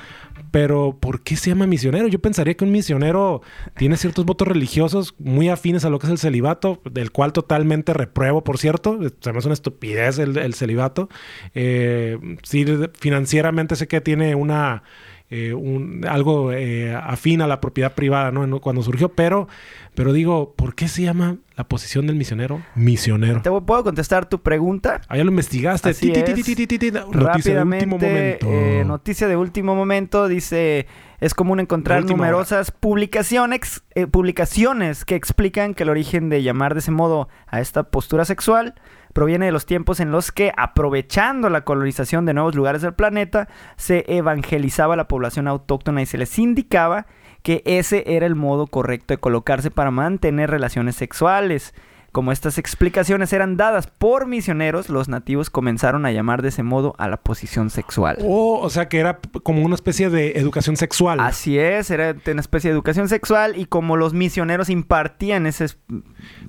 Pero ¿por qué se llama misionero? Yo pensaría que un misionero tiene ciertos votos religiosos muy afines a lo que es el celibato, del cual totalmente repruebo, por cierto. Se me hace una estupidez el, el celibato. Eh, sí, financieramente sé que tiene una... eh, un- algo eh, afín a la propiedad privada, ¿no? Cuando surgió, pero, pero digo, ¿por qué se llama la posición del misionero misionero? ¿Te puedo contestar tu pregunta? Ah, ya lo investigaste. Así Ti, es. ti, ti, ti, ti, Noticia de último momento. eh, noticia de último momento, dice, es común encontrar numerosas publicaciones, eh, publicaciones que explican que el origen de llamar de ese modo a esta postura sexual proviene de los tiempos en los que, aprovechando la colonización de nuevos lugares del planeta, se evangelizaba a la población autóctona y se les indicaba que ese era el modo correcto de colocarse para mantener relaciones sexuales. Como estas explicaciones eran dadas por misioneros, los nativos comenzaron a llamar de ese modo a la posición sexual. Oh, o sea que era como una especie de educación sexual. Así es, era una especie de educación sexual y como los misioneros impartían esa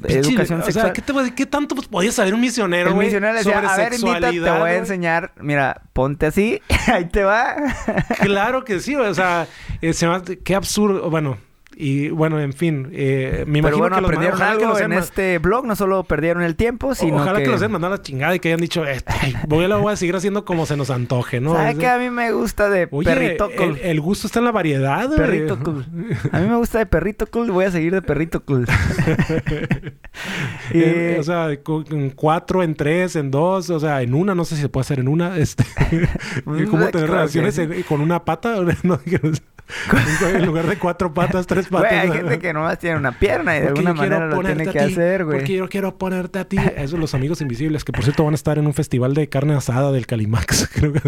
educación o sexual, sea, ¿qué, tanto pues, podía saber un misionero, güey? misionero le decía, sobre a ver, invita, te voy a güey?" enseñar, mira, ponte así, ahí te va. Claro que sí. O sea, eh, se hace- qué absurdo. Bueno, y bueno, en fin. eh, me Pero imagino bueno, que los aprendieron ojalá que algo los en este blog, no solo perdieron el tiempo, sino Ojalá que, que... los hayan mandado a la chingada y que hayan dicho, "Eh, ay, voy a, lo voy a seguir haciendo como se nos antoje, ¿no? ¿Sabe Es de- qué a mí me gusta de Oye, perrito cool? el gusto está en la variedad. Perrito cool. A mí me gusta de perrito cool, voy a seguir de perrito cool. Y- En- o sea, en cuatro, en tres, en dos, o sea, en una, no sé si se puede hacer en una. Este, Pues, ¿Cómo tener claro relaciones que con una pata? No, que. en lugar de cuatro patas, tres patas. Güey, hay gente que nomás tiene una pierna y de Porque alguna manera lo tiene que ti, hacer, güey. Porque yo quiero ponerte a ti. Eso, los amigos invisibles, que por cierto van a estar en un festival de carne asada del Calimax. Creo que.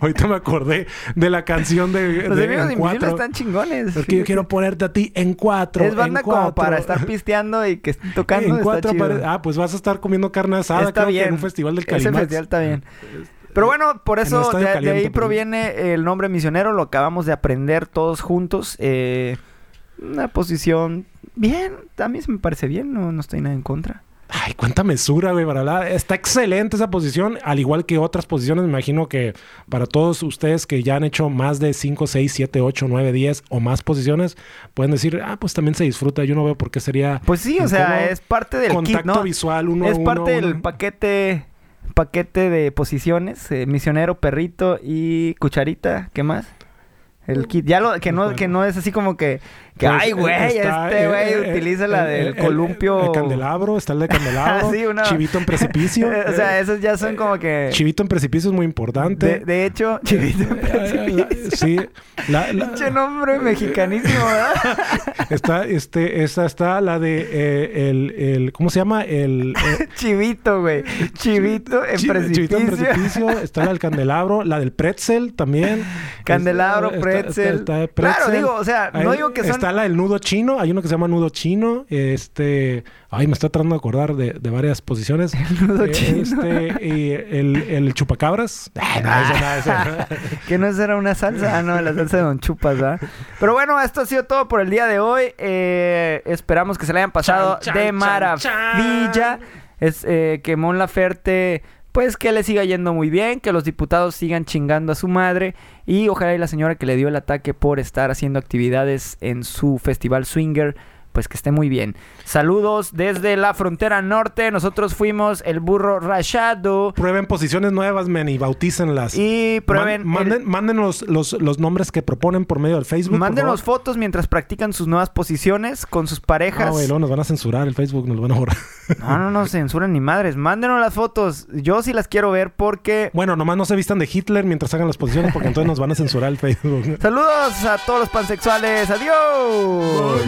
Ahorita me acordé de la canción de. Los de- amigos invisibles cuatro. están chingones. Porque yo quiero ponerte a ti en cuatro. Es banda como para estar pisteando y que estén tocando. en está cuatro chido. Ah, pues vas a estar comiendo carne asada está creo que bien. en un festival del Ese Calimax. festival está bien. Pero bueno, por eso de, ahí proviene el nombre misionero. Lo acabamos de aprender todos juntos. Eh, una posición bien. A mí se me parece bien. No, no estoy nada en contra. Ay, cuánta mesura, güey, para hablar. Está excelente esa posición, al igual que otras posiciones. Me imagino que para todos ustedes que ya han hecho más de 5, 6, 7, 8, 9, 10 o más posiciones, pueden decir, ah, pues también se disfruta. Yo no veo por qué sería Pues sí, o sea, es parte del kit, contacto ¿no? visual uno es a parte uno, del uno. paquete paquete de posiciones, eh, misionero, perrito y cucharita, ¿qué más? El kit, ya lo que no que no es así como que, que Pues, ay eh, güey, está, este eh, güey eh, utiliza el- la el- del el- columpio El, candelabro, está el de candelabro. Sí, una- Chivito en precipicio. o sea, esos ya son como que Chivito en precipicio es muy importante. de, de hecho, chivito en Eh, la- precipicio. sí. La, la- Pinche nombre mexicanísimo, ¿verdad? está, este, esta está la de eh, el, el, ¿cómo se llama? El eh, Chivito, güey. Chivito en precipicio. Chivito en precipicio. Está la del candelabro, la del pretzel también. Candelabro, Está- pretzel. está- está Claro, pretzel. digo, o sea, no digo que son- Está la del nudo chino. Hay uno que se llama nudo chino. Este... Ay, me estoy tratando de acordar de, de varias posiciones. nudo Eh, chino. Este, y el, el chupacabras. Ay, no, no. Que no era una salsa, ah, no, la salsa de Don Chupas, ¿verdad? Pero bueno, esto ha sido todo por el día de hoy. Eh, esperamos que se le hayan pasado Chan, chan, de chan, maravilla. Es eh, que Mon Laferte, pues que le siga yendo muy bien, que los diputados sigan chingando a su madre y ojalá y la señora que le dio el ataque por estar haciendo actividades en su festival swinger, pues que esté muy bien. Saludos desde la frontera norte. Nosotros fuimos el burro rayado. Prueben posiciones nuevas, men, y bautícenlas. Y prueben. Man- manden, el- manden los, los, los nombres que proponen por medio del Facebook. por Mándenos fotos mientras practican sus nuevas posiciones con sus parejas. Ah, güey, luego nos van a censurar el Facebook, nos lo van a borrar. No, no, no censuran ni madres. Mándenos las fotos. Yo sí las quiero ver porque. Bueno, nomás no se vistan de Hitler mientras hagan las posiciones porque entonces nos van a censurar el Facebook. Saludos a todos los pansexuales. Adiós.